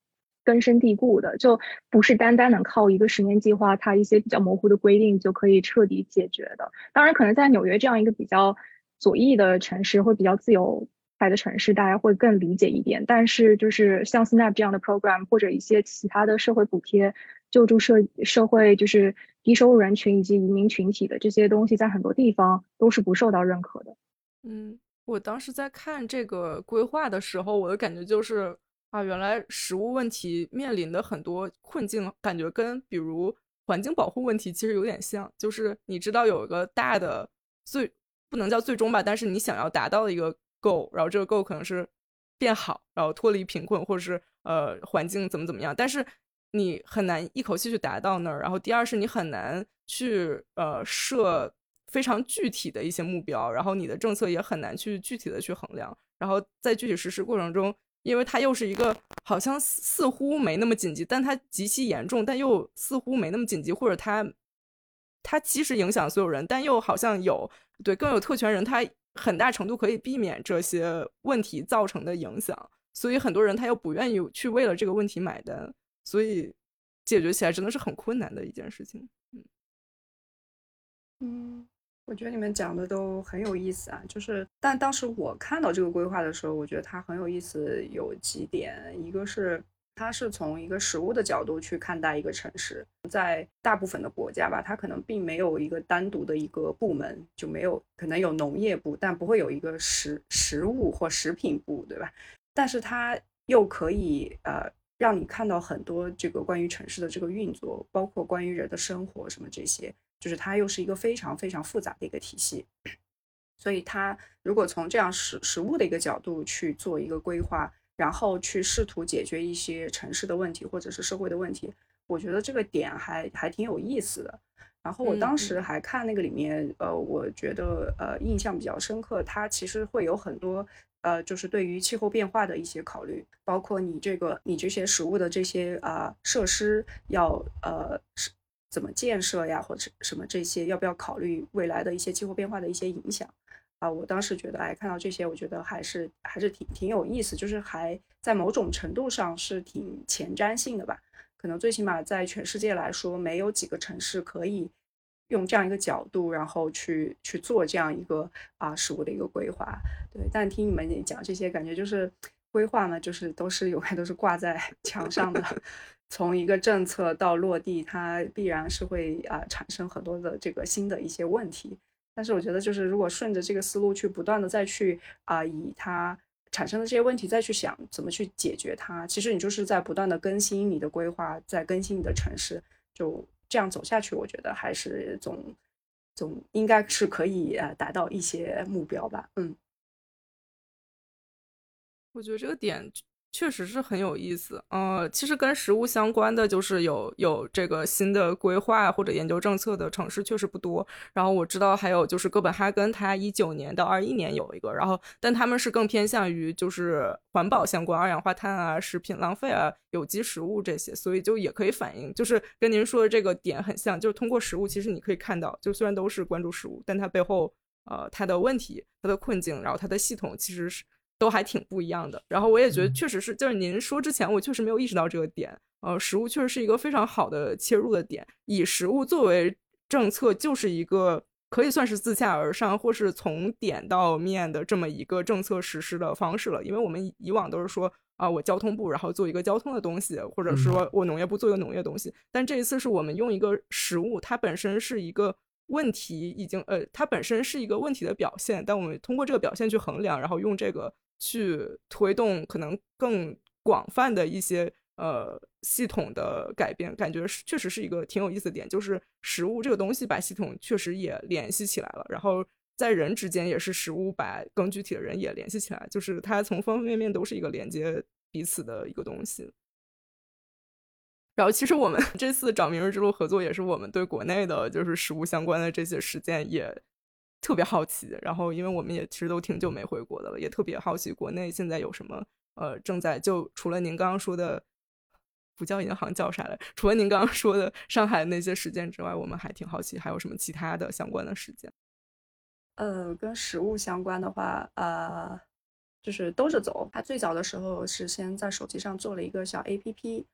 根深蒂固的，就不是单单能靠一个十年计划，它一些比较模糊的规定就可以彻底解决的。当然，可能在纽约这样一个比较左翼的城市，会比较自由。派的城市，大家会更理解一点。但是，就是像 Snap 这样的 program 或者一些其他的社会补贴、救助社社会，就是低收入人群以及移民群体的这些东西，在很多地方都是不受到认可的。嗯，我当时在看这个规划的时候，我的感觉就是啊，原来食物问题面临的很多困境，感觉跟比如环境保护问题其实有点像。就是你知道有一个大的最不能叫最终吧，但是你想要达到的一个。够，然后这个够可能是变好，然后脱离贫困，或者是呃环境怎么怎么样，但是你很难一口气去达到那儿。然后第二是你很难去呃设非常具体的一些目标，然后你的政策也很难去具体的去衡量。然后在具体实施过程中，因为它又是一个好像似乎没那么紧急，但它极其严重，但又似乎没那么紧急，或者它它其实影响所有人，但又好像有对更有特权人他。很大程度可以避免这些问题造成的影响，所以很多人他又不愿意去为了这个问题买单，所以解决起来真的是很困难的一件事情。嗯，嗯，我觉得你们讲的都很有意思啊，就是但当时我看到这个规划的时候，我觉得它很有意思，有几点，一个是。它是从一个食物的角度去看待一个城市，在大部分的国家吧，它可能并没有一个单独的一个部门，就没有可能有农业部，但不会有一个食食物或食品部，对吧？但是它又可以呃让你看到很多这个关于城市的这个运作，包括关于人的生活什么这些，就是它又是一个非常非常复杂的一个体系。所以它如果从这样食食物的一个角度去做一个规划。然后去试图解决一些城市的问题或者是社会的问题，我觉得这个点还还挺有意思的。然后我当时还看那个里面，呃，我觉得呃印象比较深刻，它其实会有很多呃，就是对于气候变化的一些考虑，包括你这个你这些食物的这些啊设施要呃是怎么建设呀，或者什么这些要不要考虑未来的一些气候变化的一些影响。啊，我当时觉得，哎，看到这些，我觉得还是还是挺挺有意思，就是还在某种程度上是挺前瞻性的吧。可能最起码在全世界来说，没有几个城市可以用这样一个角度，然后去去做这样一个啊食物的一个规划。对，但听你们讲这些，感觉就是规划呢，就是都是永远都是挂在 墙上的，从一个政策到落地，它必然是会啊产生很多的这个新的一些问题。但是我觉得，就是如果顺着这个思路去不断的再去啊，以它产生的这些问题再去想怎么去解决它，其实你就是在不断的更新你的规划，在更新你的城市，就这样走下去，我觉得还是总总应该是可以呃达到一些目标吧。嗯，我觉得这个点。确实是很有意思，呃，其实跟食物相关的就是有有这个新的规划或者研究政策的城市确实不多。然后我知道还有就是哥本哈根，它一九年到二一年有一个，然后但他们是更偏向于就是环保相关，二氧化碳啊、食品浪费啊、有机食物这些，所以就也可以反映，就是跟您说的这个点很像，就是通过食物，其实你可以看到，就虽然都是关注食物，但它背后呃它的问题、它的困境，然后它的系统其实是。都还挺不一样的，然后我也觉得确实是，就是您说之前我确实没有意识到这个点，呃，食物确实是一个非常好的切入的点，以食物作为政策就是一个可以算是自下而上或是从点到面的这么一个政策实施的方式了，因为我们以往都是说啊，我交通部然后做一个交通的东西，或者说我农业部做一个农业东西，但这一次是我们用一个食物，它本身是一个。问题已经呃，它本身是一个问题的表现，但我们通过这个表现去衡量，然后用这个。去推动可能更广泛的一些呃系统的改变，感觉是确实是一个挺有意思的点，就是食物这个东西把系统确实也联系起来了，然后在人之间也是食物把更具体的人也联系起来，就是它从方方面面都是一个连接彼此的一个东西。然后其实我们 这次找明日之路合作，也是我们对国内的就是食物相关的这些实践也。特别好奇，然后因为我们也其实都挺久没回国的了，也特别好奇国内现在有什么呃正在就除了您刚刚说的不叫银行叫啥来？除了您刚刚说的上海那些事件之外，我们还挺好奇还有什么其他的相关的事件。呃，跟食物相关的话，呃，就是兜着走。它最早的时候是先在手机上做了一个小 APP，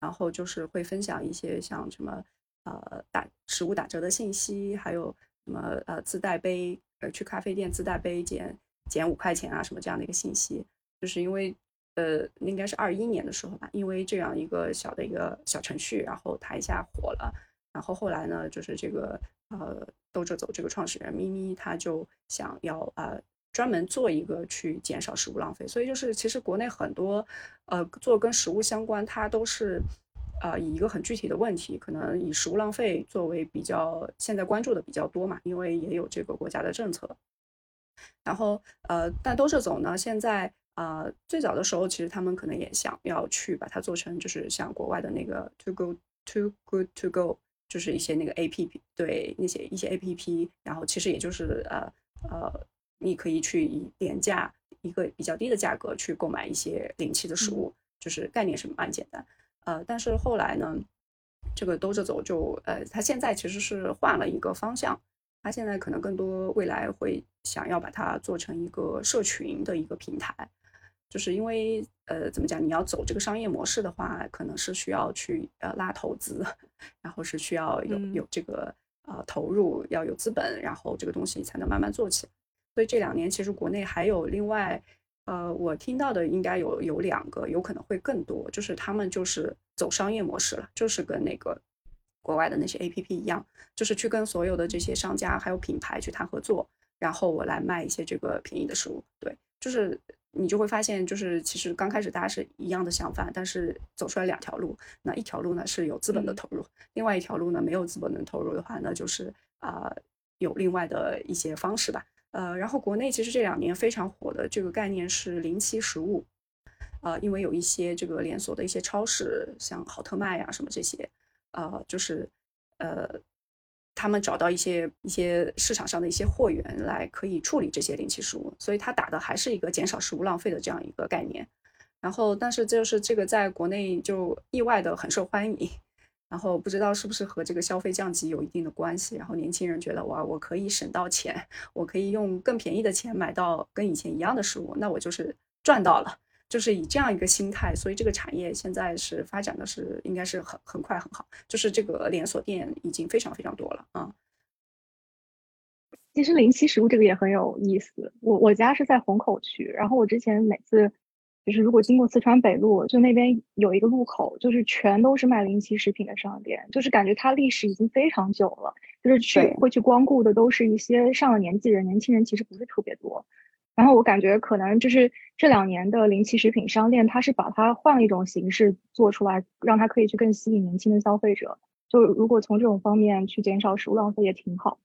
然后就是会分享一些像什么呃打食物打折的信息，还有什么呃自带杯，呃去咖啡店自带杯减减五块钱啊什么这样的一个信息。就是因为呃应该是二一年的时候吧，因为这样一个小的一个小程序，然后它一下火了。然后后来呢，就是这个呃，兜着走这个创始人咪咪，他就想要呃专门做一个去减少食物浪费。所以就是其实国内很多呃做跟食物相关，它都是呃以一个很具体的问题，可能以食物浪费作为比较现在关注的比较多嘛，因为也有这个国家的政策。然后呃，但兜着走呢，现在呃最早的时候，其实他们可能也想要去把它做成就是像国外的那个 To Go Too Good To Go。就是一些那个 A P P，对那些一些 A P P，然后其实也就是呃呃，你可以去以廉价一个比较低的价格去购买一些临期的食物，就是概念是蛮简单。呃，但是后来呢，这个兜着走就呃，他现在其实是换了一个方向，他现在可能更多未来会想要把它做成一个社群的一个平台。就是因为呃，怎么讲？你要走这个商业模式的话，可能是需要去呃拉投资，然后是需要有有这个呃投入，要有资本，然后这个东西才能慢慢做起来。所以这两年其实国内还有另外呃，我听到的应该有有两个，有可能会更多，就是他们就是走商业模式了，就是跟那个国外的那些 A P P 一样，就是去跟所有的这些商家还有品牌去谈合作，然后我来卖一些这个便宜的食物，对，就是。你就会发现，就是其实刚开始大家是一样的想法，但是走出来两条路。那一条路呢是有资本的投入，另外一条路呢没有资本的投入的话，那就是啊有另外的一些方式吧。呃，然后国内其实这两年非常火的这个概念是临期食物，呃，因为有一些这个连锁的一些超市，像好特卖呀什么这些，呃，就是呃。他们找到一些一些市场上的一些货源来可以处理这些临期食物，所以他打的还是一个减少食物浪费的这样一个概念。然后，但是就是这个在国内就意外的很受欢迎。然后不知道是不是和这个消费降级有一定的关系。然后年轻人觉得哇，我可以省到钱，我可以用更便宜的钱买到跟以前一样的食物，那我就是赚到了。就是以这样一个心态，所以这个产业现在是发展的是应该是很很快很好，就是这个连锁店已经非常非常多了啊。其实临期食物这个也很有意思，我我家是在虹口区，然后我之前每次就是如果经过四川北路，就那边有一个路口，就是全都是卖临期食品的商店，就是感觉它历史已经非常久了，就是去会去光顾的都是一些上了年纪人，年轻人其实不是特别多。然后我感觉可能就是这两年的临期食品商店，它是把它换了一种形式做出来，让它可以去更吸引年轻的消费者。就如果从这种方面去减少食物浪费也挺好。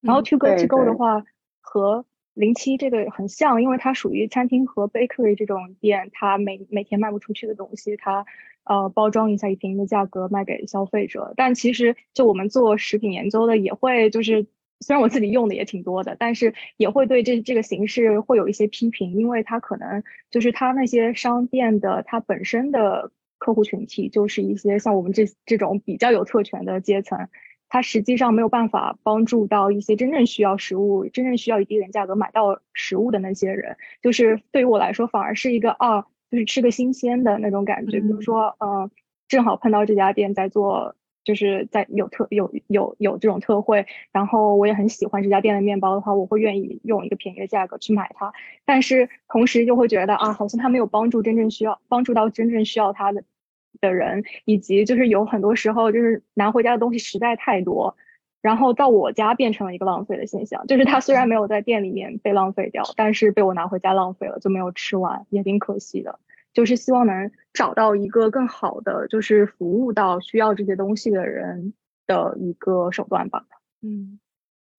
然后 To Go To Go 的话和零七这个很像，因为它属于餐厅和 bakery 这种店，它每每天卖不出去的东西，它呃包装一下以便宜的价格卖给消费者。但其实就我们做食品研究的也会就是。虽然我自己用的也挺多的，但是也会对这这个形式会有一些批评，因为它可能就是它那些商店的它本身的客户群体就是一些像我们这这种比较有特权的阶层，它实际上没有办法帮助到一些真正需要食物、真正需要以低廉价格买到食物的那些人。就是对于我来说，反而是一个啊，就是吃个新鲜的那种感觉。比如说，嗯，正好碰到这家店在做。就是在有特有有有这种特惠，然后我也很喜欢这家店的面包的话，我会愿意用一个便宜的价格去买它。但是同时又会觉得啊，好像它没有帮助真正需要帮助到真正需要它的的人，以及就是有很多时候就是拿回家的东西实在太多，然后到我家变成了一个浪费的现象。就是它虽然没有在店里面被浪费掉，但是被我拿回家浪费了，就没有吃完，也挺可惜的。就是希望能找到一个更好的，就是服务到需要这些东西的人的一个手段吧。嗯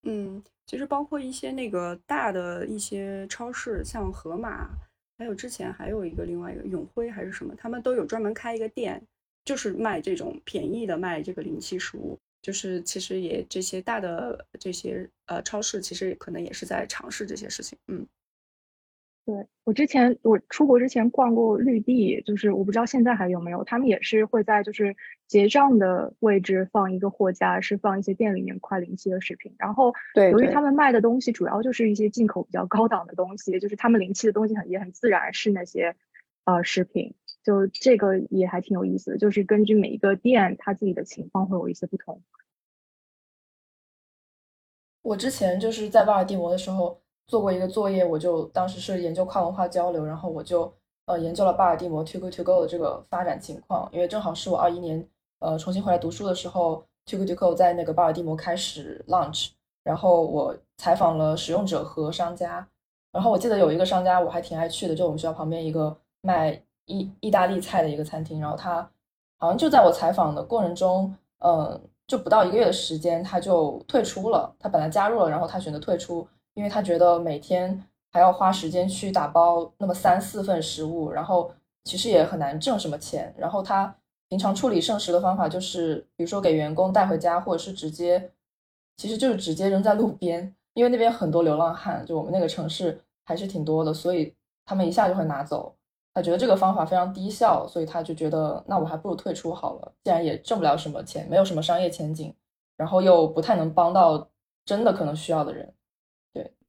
嗯，其实包括一些那个大的一些超市，像盒马，还有之前还有一个另外一个永辉还是什么，他们都有专门开一个店，就是卖这种便宜的，卖这个临期食物。就是其实也这些大的这些呃超市，其实可能也是在尝试这些事情。嗯。对我之前我出国之前逛过绿地，就是我不知道现在还有没有，他们也是会在就是结账的位置放一个货架，是放一些店里面快临期的食品。然后对由于他们卖的东西主要就是一些进口比较高档的东西，就是他们临期的东西很也很自然是那些呃食品，就这个也还挺有意思的，就是根据每一个店它自己的情况会有一些不同。我之前就是在巴尔的摩的时候做过一个作业，我就当时是研究跨文化交流，然后我就呃研究了巴尔的摩 Togo To Go 的这个发展情况，因为正好是我二一年呃重新回来读书的时候，Togo To Go 在那个巴尔的摩开始 launch，然后我采访了使用者和商家，然后我记得有一个商家我还挺爱去的，就我们学校旁边一个卖意意大利菜的一个餐厅，然后他好像就在我采访的过程中，嗯。就不到一个月的时间，他就退出了。他本来加入了，然后他选择退出，因为他觉得每天还要花时间去打包那么三四份食物，然后其实也很难挣什么钱。然后他平常处理剩食的方法就是，比如说给员工带回家，或者是直接，其实就是直接扔在路边，因为那边很多流浪汉，就我们那个城市还是挺多的，所以他们一下就会拿走。他觉得这个方法非常低效，所以他就觉得那我还不如退出好了。既然也挣不了什么钱，没有什么商业前景，然后又不太能帮到真的可能需要的人，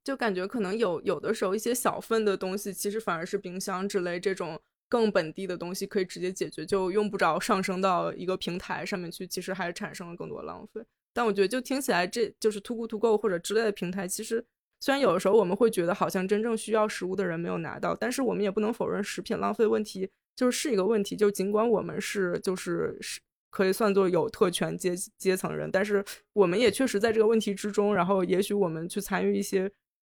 就感觉可能有有的时候一些小份的东西，其实反而是冰箱之类这种更本地的东西可以直接解决，就用不着上升到一个平台上面去，其实还产生了更多浪费。但我觉得就听起来，这就是 Too Good To Go 或者之类的平台，其实。虽然有的时候我们会觉得好像真正需要食物的人没有拿到，但是我们也不能否认食品浪费问题就是是一个问题。就尽管我们是就是是可以算作有特权阶阶层人，但是我们也确实在这个问题之中。然后也许我们去参与一些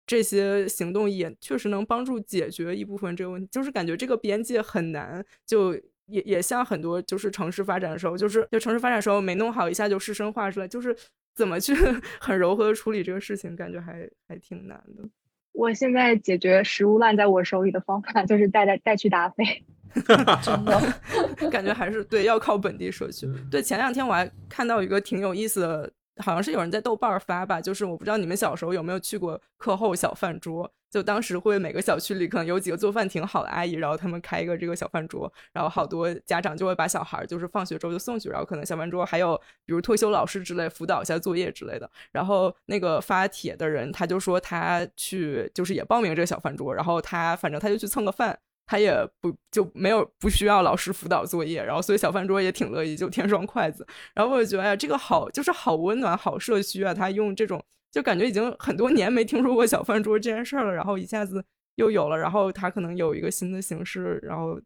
这些行动，也确实能帮助解决一部分这个问题。就是感觉这个边界很难，就也也像很多就是城市发展的时候，就是就城市发展的时候没弄好，一下就市生化出来，就是。怎么去 很柔和的处理这个事情，感觉还还挺难的。我现在解决食物烂在我手里的方法就是带带带去达菲，真的 感觉还是对要靠本地社区。对，前两天我还看到一个挺有意思的，好像是有人在豆瓣发吧，就是我不知道你们小时候有没有去过课后小饭桌。就当时会每个小区里可能有几个做饭挺好的阿姨，然后他们开一个这个小饭桌，然后好多家长就会把小孩就是放学之后就送去，然后可能小饭桌还有比如退休老师之类辅导一下作业之类的。然后那个发帖的人他就说他去就是也报名这个小饭桌，然后他反正他就去蹭个饭，他也不就没有不需要老师辅导作业，然后所以小饭桌也挺乐意就添双筷子。然后我就觉得哎呀这个好就是好温暖好社区啊，他用这种。就感觉已经很多年没听说过小饭桌这件事儿了，然后一下子又有了，然后他可能有一个新的形式，然后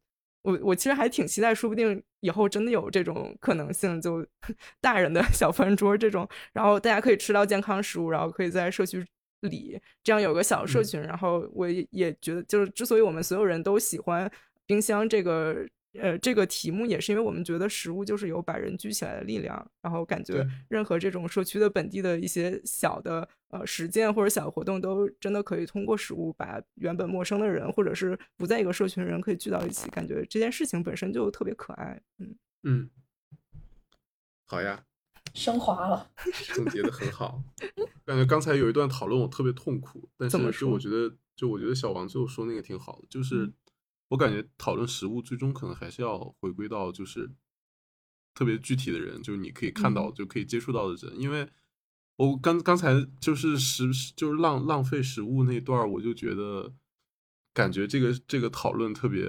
我我其实还挺期待，说不定以后真的有这种可能性，就 大人的小饭桌这种，然后大家可以吃到健康食物，然后可以在社区里这样有个小社群，然后我也觉得，就是之所以我们所有人都喜欢冰箱这个。呃，这个题目也是因为我们觉得食物就是有把人聚起来的力量，然后感觉任何这种社区的本地的一些小的呃实践或者小活动，都真的可以通过食物把原本陌生的人或者是不在一个社群的人可以聚到一起，感觉这件事情本身就特别可爱。嗯嗯，好呀，升华了，总结的很好。感觉刚才有一段讨论我特别痛苦，但是就我觉得，就我觉得小王最后说那个挺好的，就是。我感觉讨论食物最终可能还是要回归到就是特别具体的人，就是你可以看到就可以接触到的人。因为我刚刚才就是食就是浪浪费食物那段，我就觉得感觉这个这个讨论特别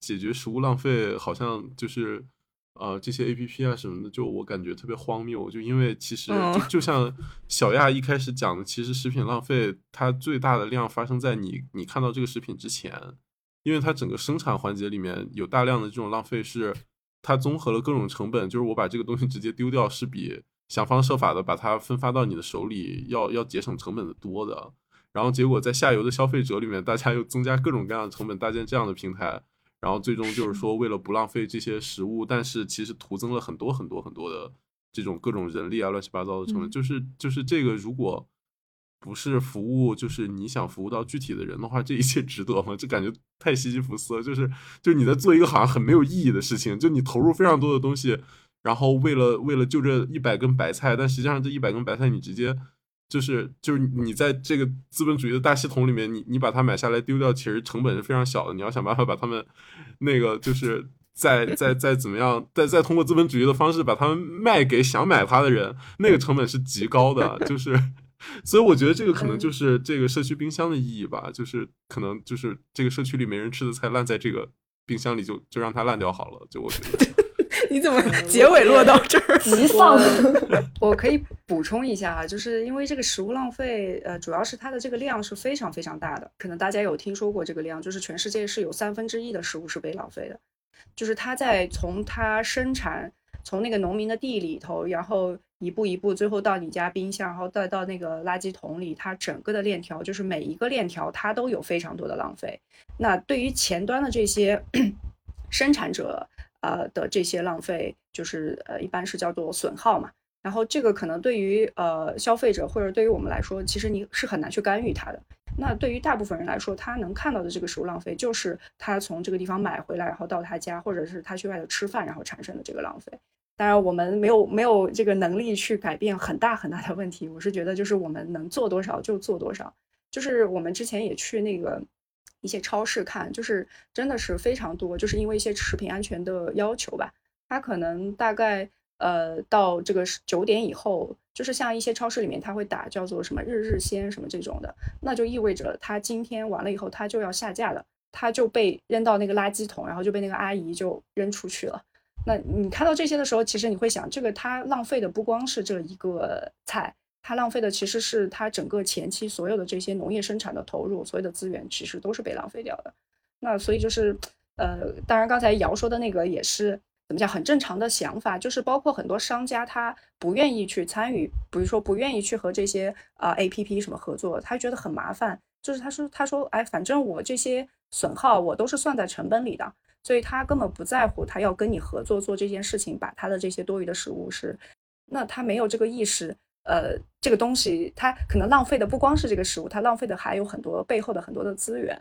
解决食物浪费，好像就是呃这些 A P P 啊什么的，就我感觉特别荒谬。就因为其实就就像小亚一开始讲的，其实食品浪费它最大的量发生在你你看到这个食品之前。因为它整个生产环节里面有大量的这种浪费，是它综合了各种成本，就是我把这个东西直接丢掉，是比想方设法的把它分发到你的手里要要节省成本的多的。然后结果在下游的消费者里面，大家又增加各种各样的成本，搭建这样的平台，然后最终就是说为了不浪费这些食物，但是其实徒增了很多很多很多的这种各种人力啊乱七八糟的成本，就是就是这个如果。不是服务，就是你想服务到具体的人的话，这一切值得吗？这感觉太西西弗斯了。就是，就你在做一个好像很没有意义的事情，就你投入非常多的东西，然后为了为了就这一百根白菜，但实际上这一百根白菜你直接就是就是你在这个资本主义的大系统里面，你你把它买下来丢掉，其实成本是非常小的。你要想办法把它们那个就是再再再怎么样，再再通过资本主义的方式把它们卖给想买它的人，那个成本是极高的。就是所以我觉得这个可能就是这个社区冰箱的意义吧，就是可能就是这个社区里没人吃的菜烂在这个冰箱里，就就让它烂掉好了。就我觉得。你怎么结尾落到这儿？极丧。我可以补充一下啊，就是因为这个食物浪费，呃，主要是它的这个量是非常非常大的。可能大家有听说过这个量，就是全世界是有三分之一的食物是被浪费的。就是它在从它生产，从那个农民的地里头，然后一步一步，最后到你家冰箱，然后再到那个垃圾桶里，它整个的链条，就是每一个链条它都有非常多的浪费。那对于前端的这些 生产者。呃的这些浪费，就是呃一般是叫做损耗嘛。然后这个可能对于呃消费者或者对于我们来说，其实你是很难去干预它的。那对于大部分人来说，他能看到的这个食物浪费，就是他从这个地方买回来，然后到他家，或者是他去外头吃饭，然后产生的这个浪费。当然，我们没有没有这个能力去改变很大很大的问题。我是觉得，就是我们能做多少就做多少。就是我们之前也去那个。一些超市看，就是真的是非常多，就是因为一些食品安全的要求吧，它可能大概呃到这个九点以后，就是像一些超市里面，它会打叫做什么日日鲜什么这种的，那就意味着它今天完了以后，它就要下架了，它就被扔到那个垃圾桶，然后就被那个阿姨就扔出去了。那你看到这些的时候，其实你会想，这个它浪费的不光是这一个菜。它浪费的其实是它整个前期所有的这些农业生产的投入，所有的资源其实都是被浪费掉的。那所以就是，呃，当然刚才姚说的那个也是怎么讲，很正常的想法，就是包括很多商家他不愿意去参与，比如说不愿意去和这些啊 A P P 什么合作，他觉得很麻烦。就是他说他说哎，反正我这些损耗我都是算在成本里的，所以他根本不在乎，他要跟你合作做这件事情，把他的这些多余的食物是，那他没有这个意识。呃，这个东西它可能浪费的不光是这个食物，它浪费的还有很多背后的很多的资源。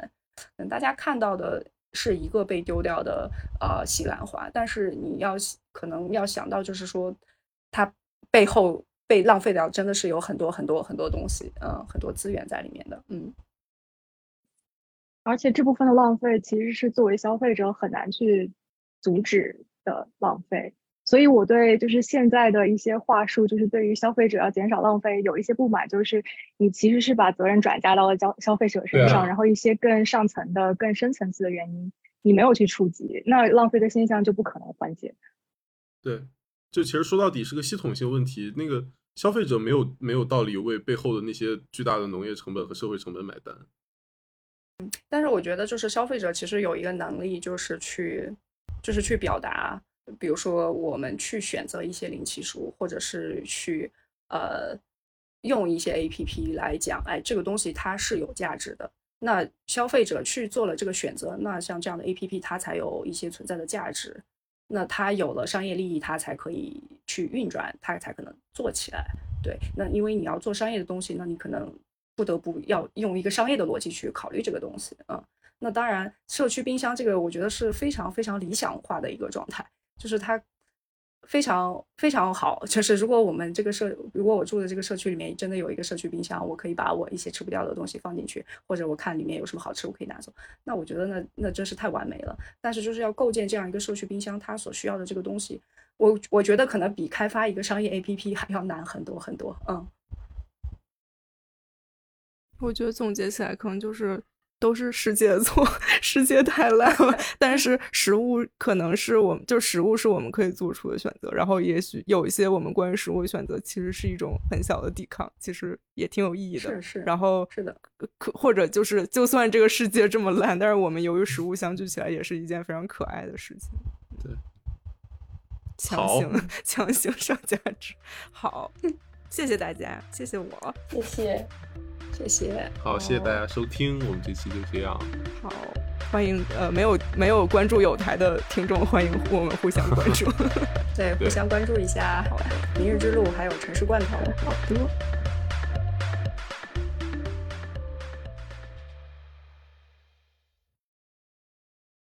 嗯，大家看到的是一个被丢掉的呃西兰花，但是你要可能要想到，就是说它背后被浪费掉真的是有很多很多很多东西，嗯，很多资源在里面的，嗯。而且这部分的浪费其实是作为消费者很难去阻止的浪费。所以，我对就是现在的一些话术，就是对于消费者要减少浪费有一些不满，就是你其实是把责任转嫁到了消消费者身上，然后一些更上层的、更深层次的原因你没有去触及，那浪费的现象就不可能缓解。对，就其实说到底是个系统性问题，那个消费者没有没有道理为背后的那些巨大的农业成本和社会成本买单。但是我觉得就是消费者其实有一个能力，就是去就是去表达。比如说，我们去选择一些零弃书，或者是去呃用一些 A P P 来讲，哎，这个东西它是有价值的。那消费者去做了这个选择，那像这样的 A P P 它才有一些存在的价值。那它有了商业利益，它才可以去运转，它才可能做起来。对，那因为你要做商业的东西，那你可能不得不要用一个商业的逻辑去考虑这个东西啊。那当然，社区冰箱这个，我觉得是非常非常理想化的一个状态。就是它非常非常好，就是如果我们这个社，如果我住的这个社区里面真的有一个社区冰箱，我可以把我一些吃不掉的东西放进去，或者我看里面有什么好吃，我可以拿走。那我觉得那那真是太完美了。但是就是要构建这样一个社区冰箱，它所需要的这个东西，我我觉得可能比开发一个商业 APP 还要难很多很多。嗯，我觉得总结起来可能就是。都是世界的错，世界太烂了。但是食物可能是我们，就食物是我们可以做出的选择。然后也许有一些我们关于食物的选择，其实是一种很小的抵抗，其实也挺有意义的。是是。然后是的，可或者就是，就算这个世界这么烂，但是我们由于食物相聚起来，也是一件非常可爱的事情。对。强行强行上价值，好，谢谢大家，谢谢我，谢谢。谢谢，好，谢谢大家收听，我们这期就这样。好，欢迎呃没有没有关注有台的听众，欢迎我们互相关注，对，互相关注一下。好的，明日之路还有城市罐头，好的。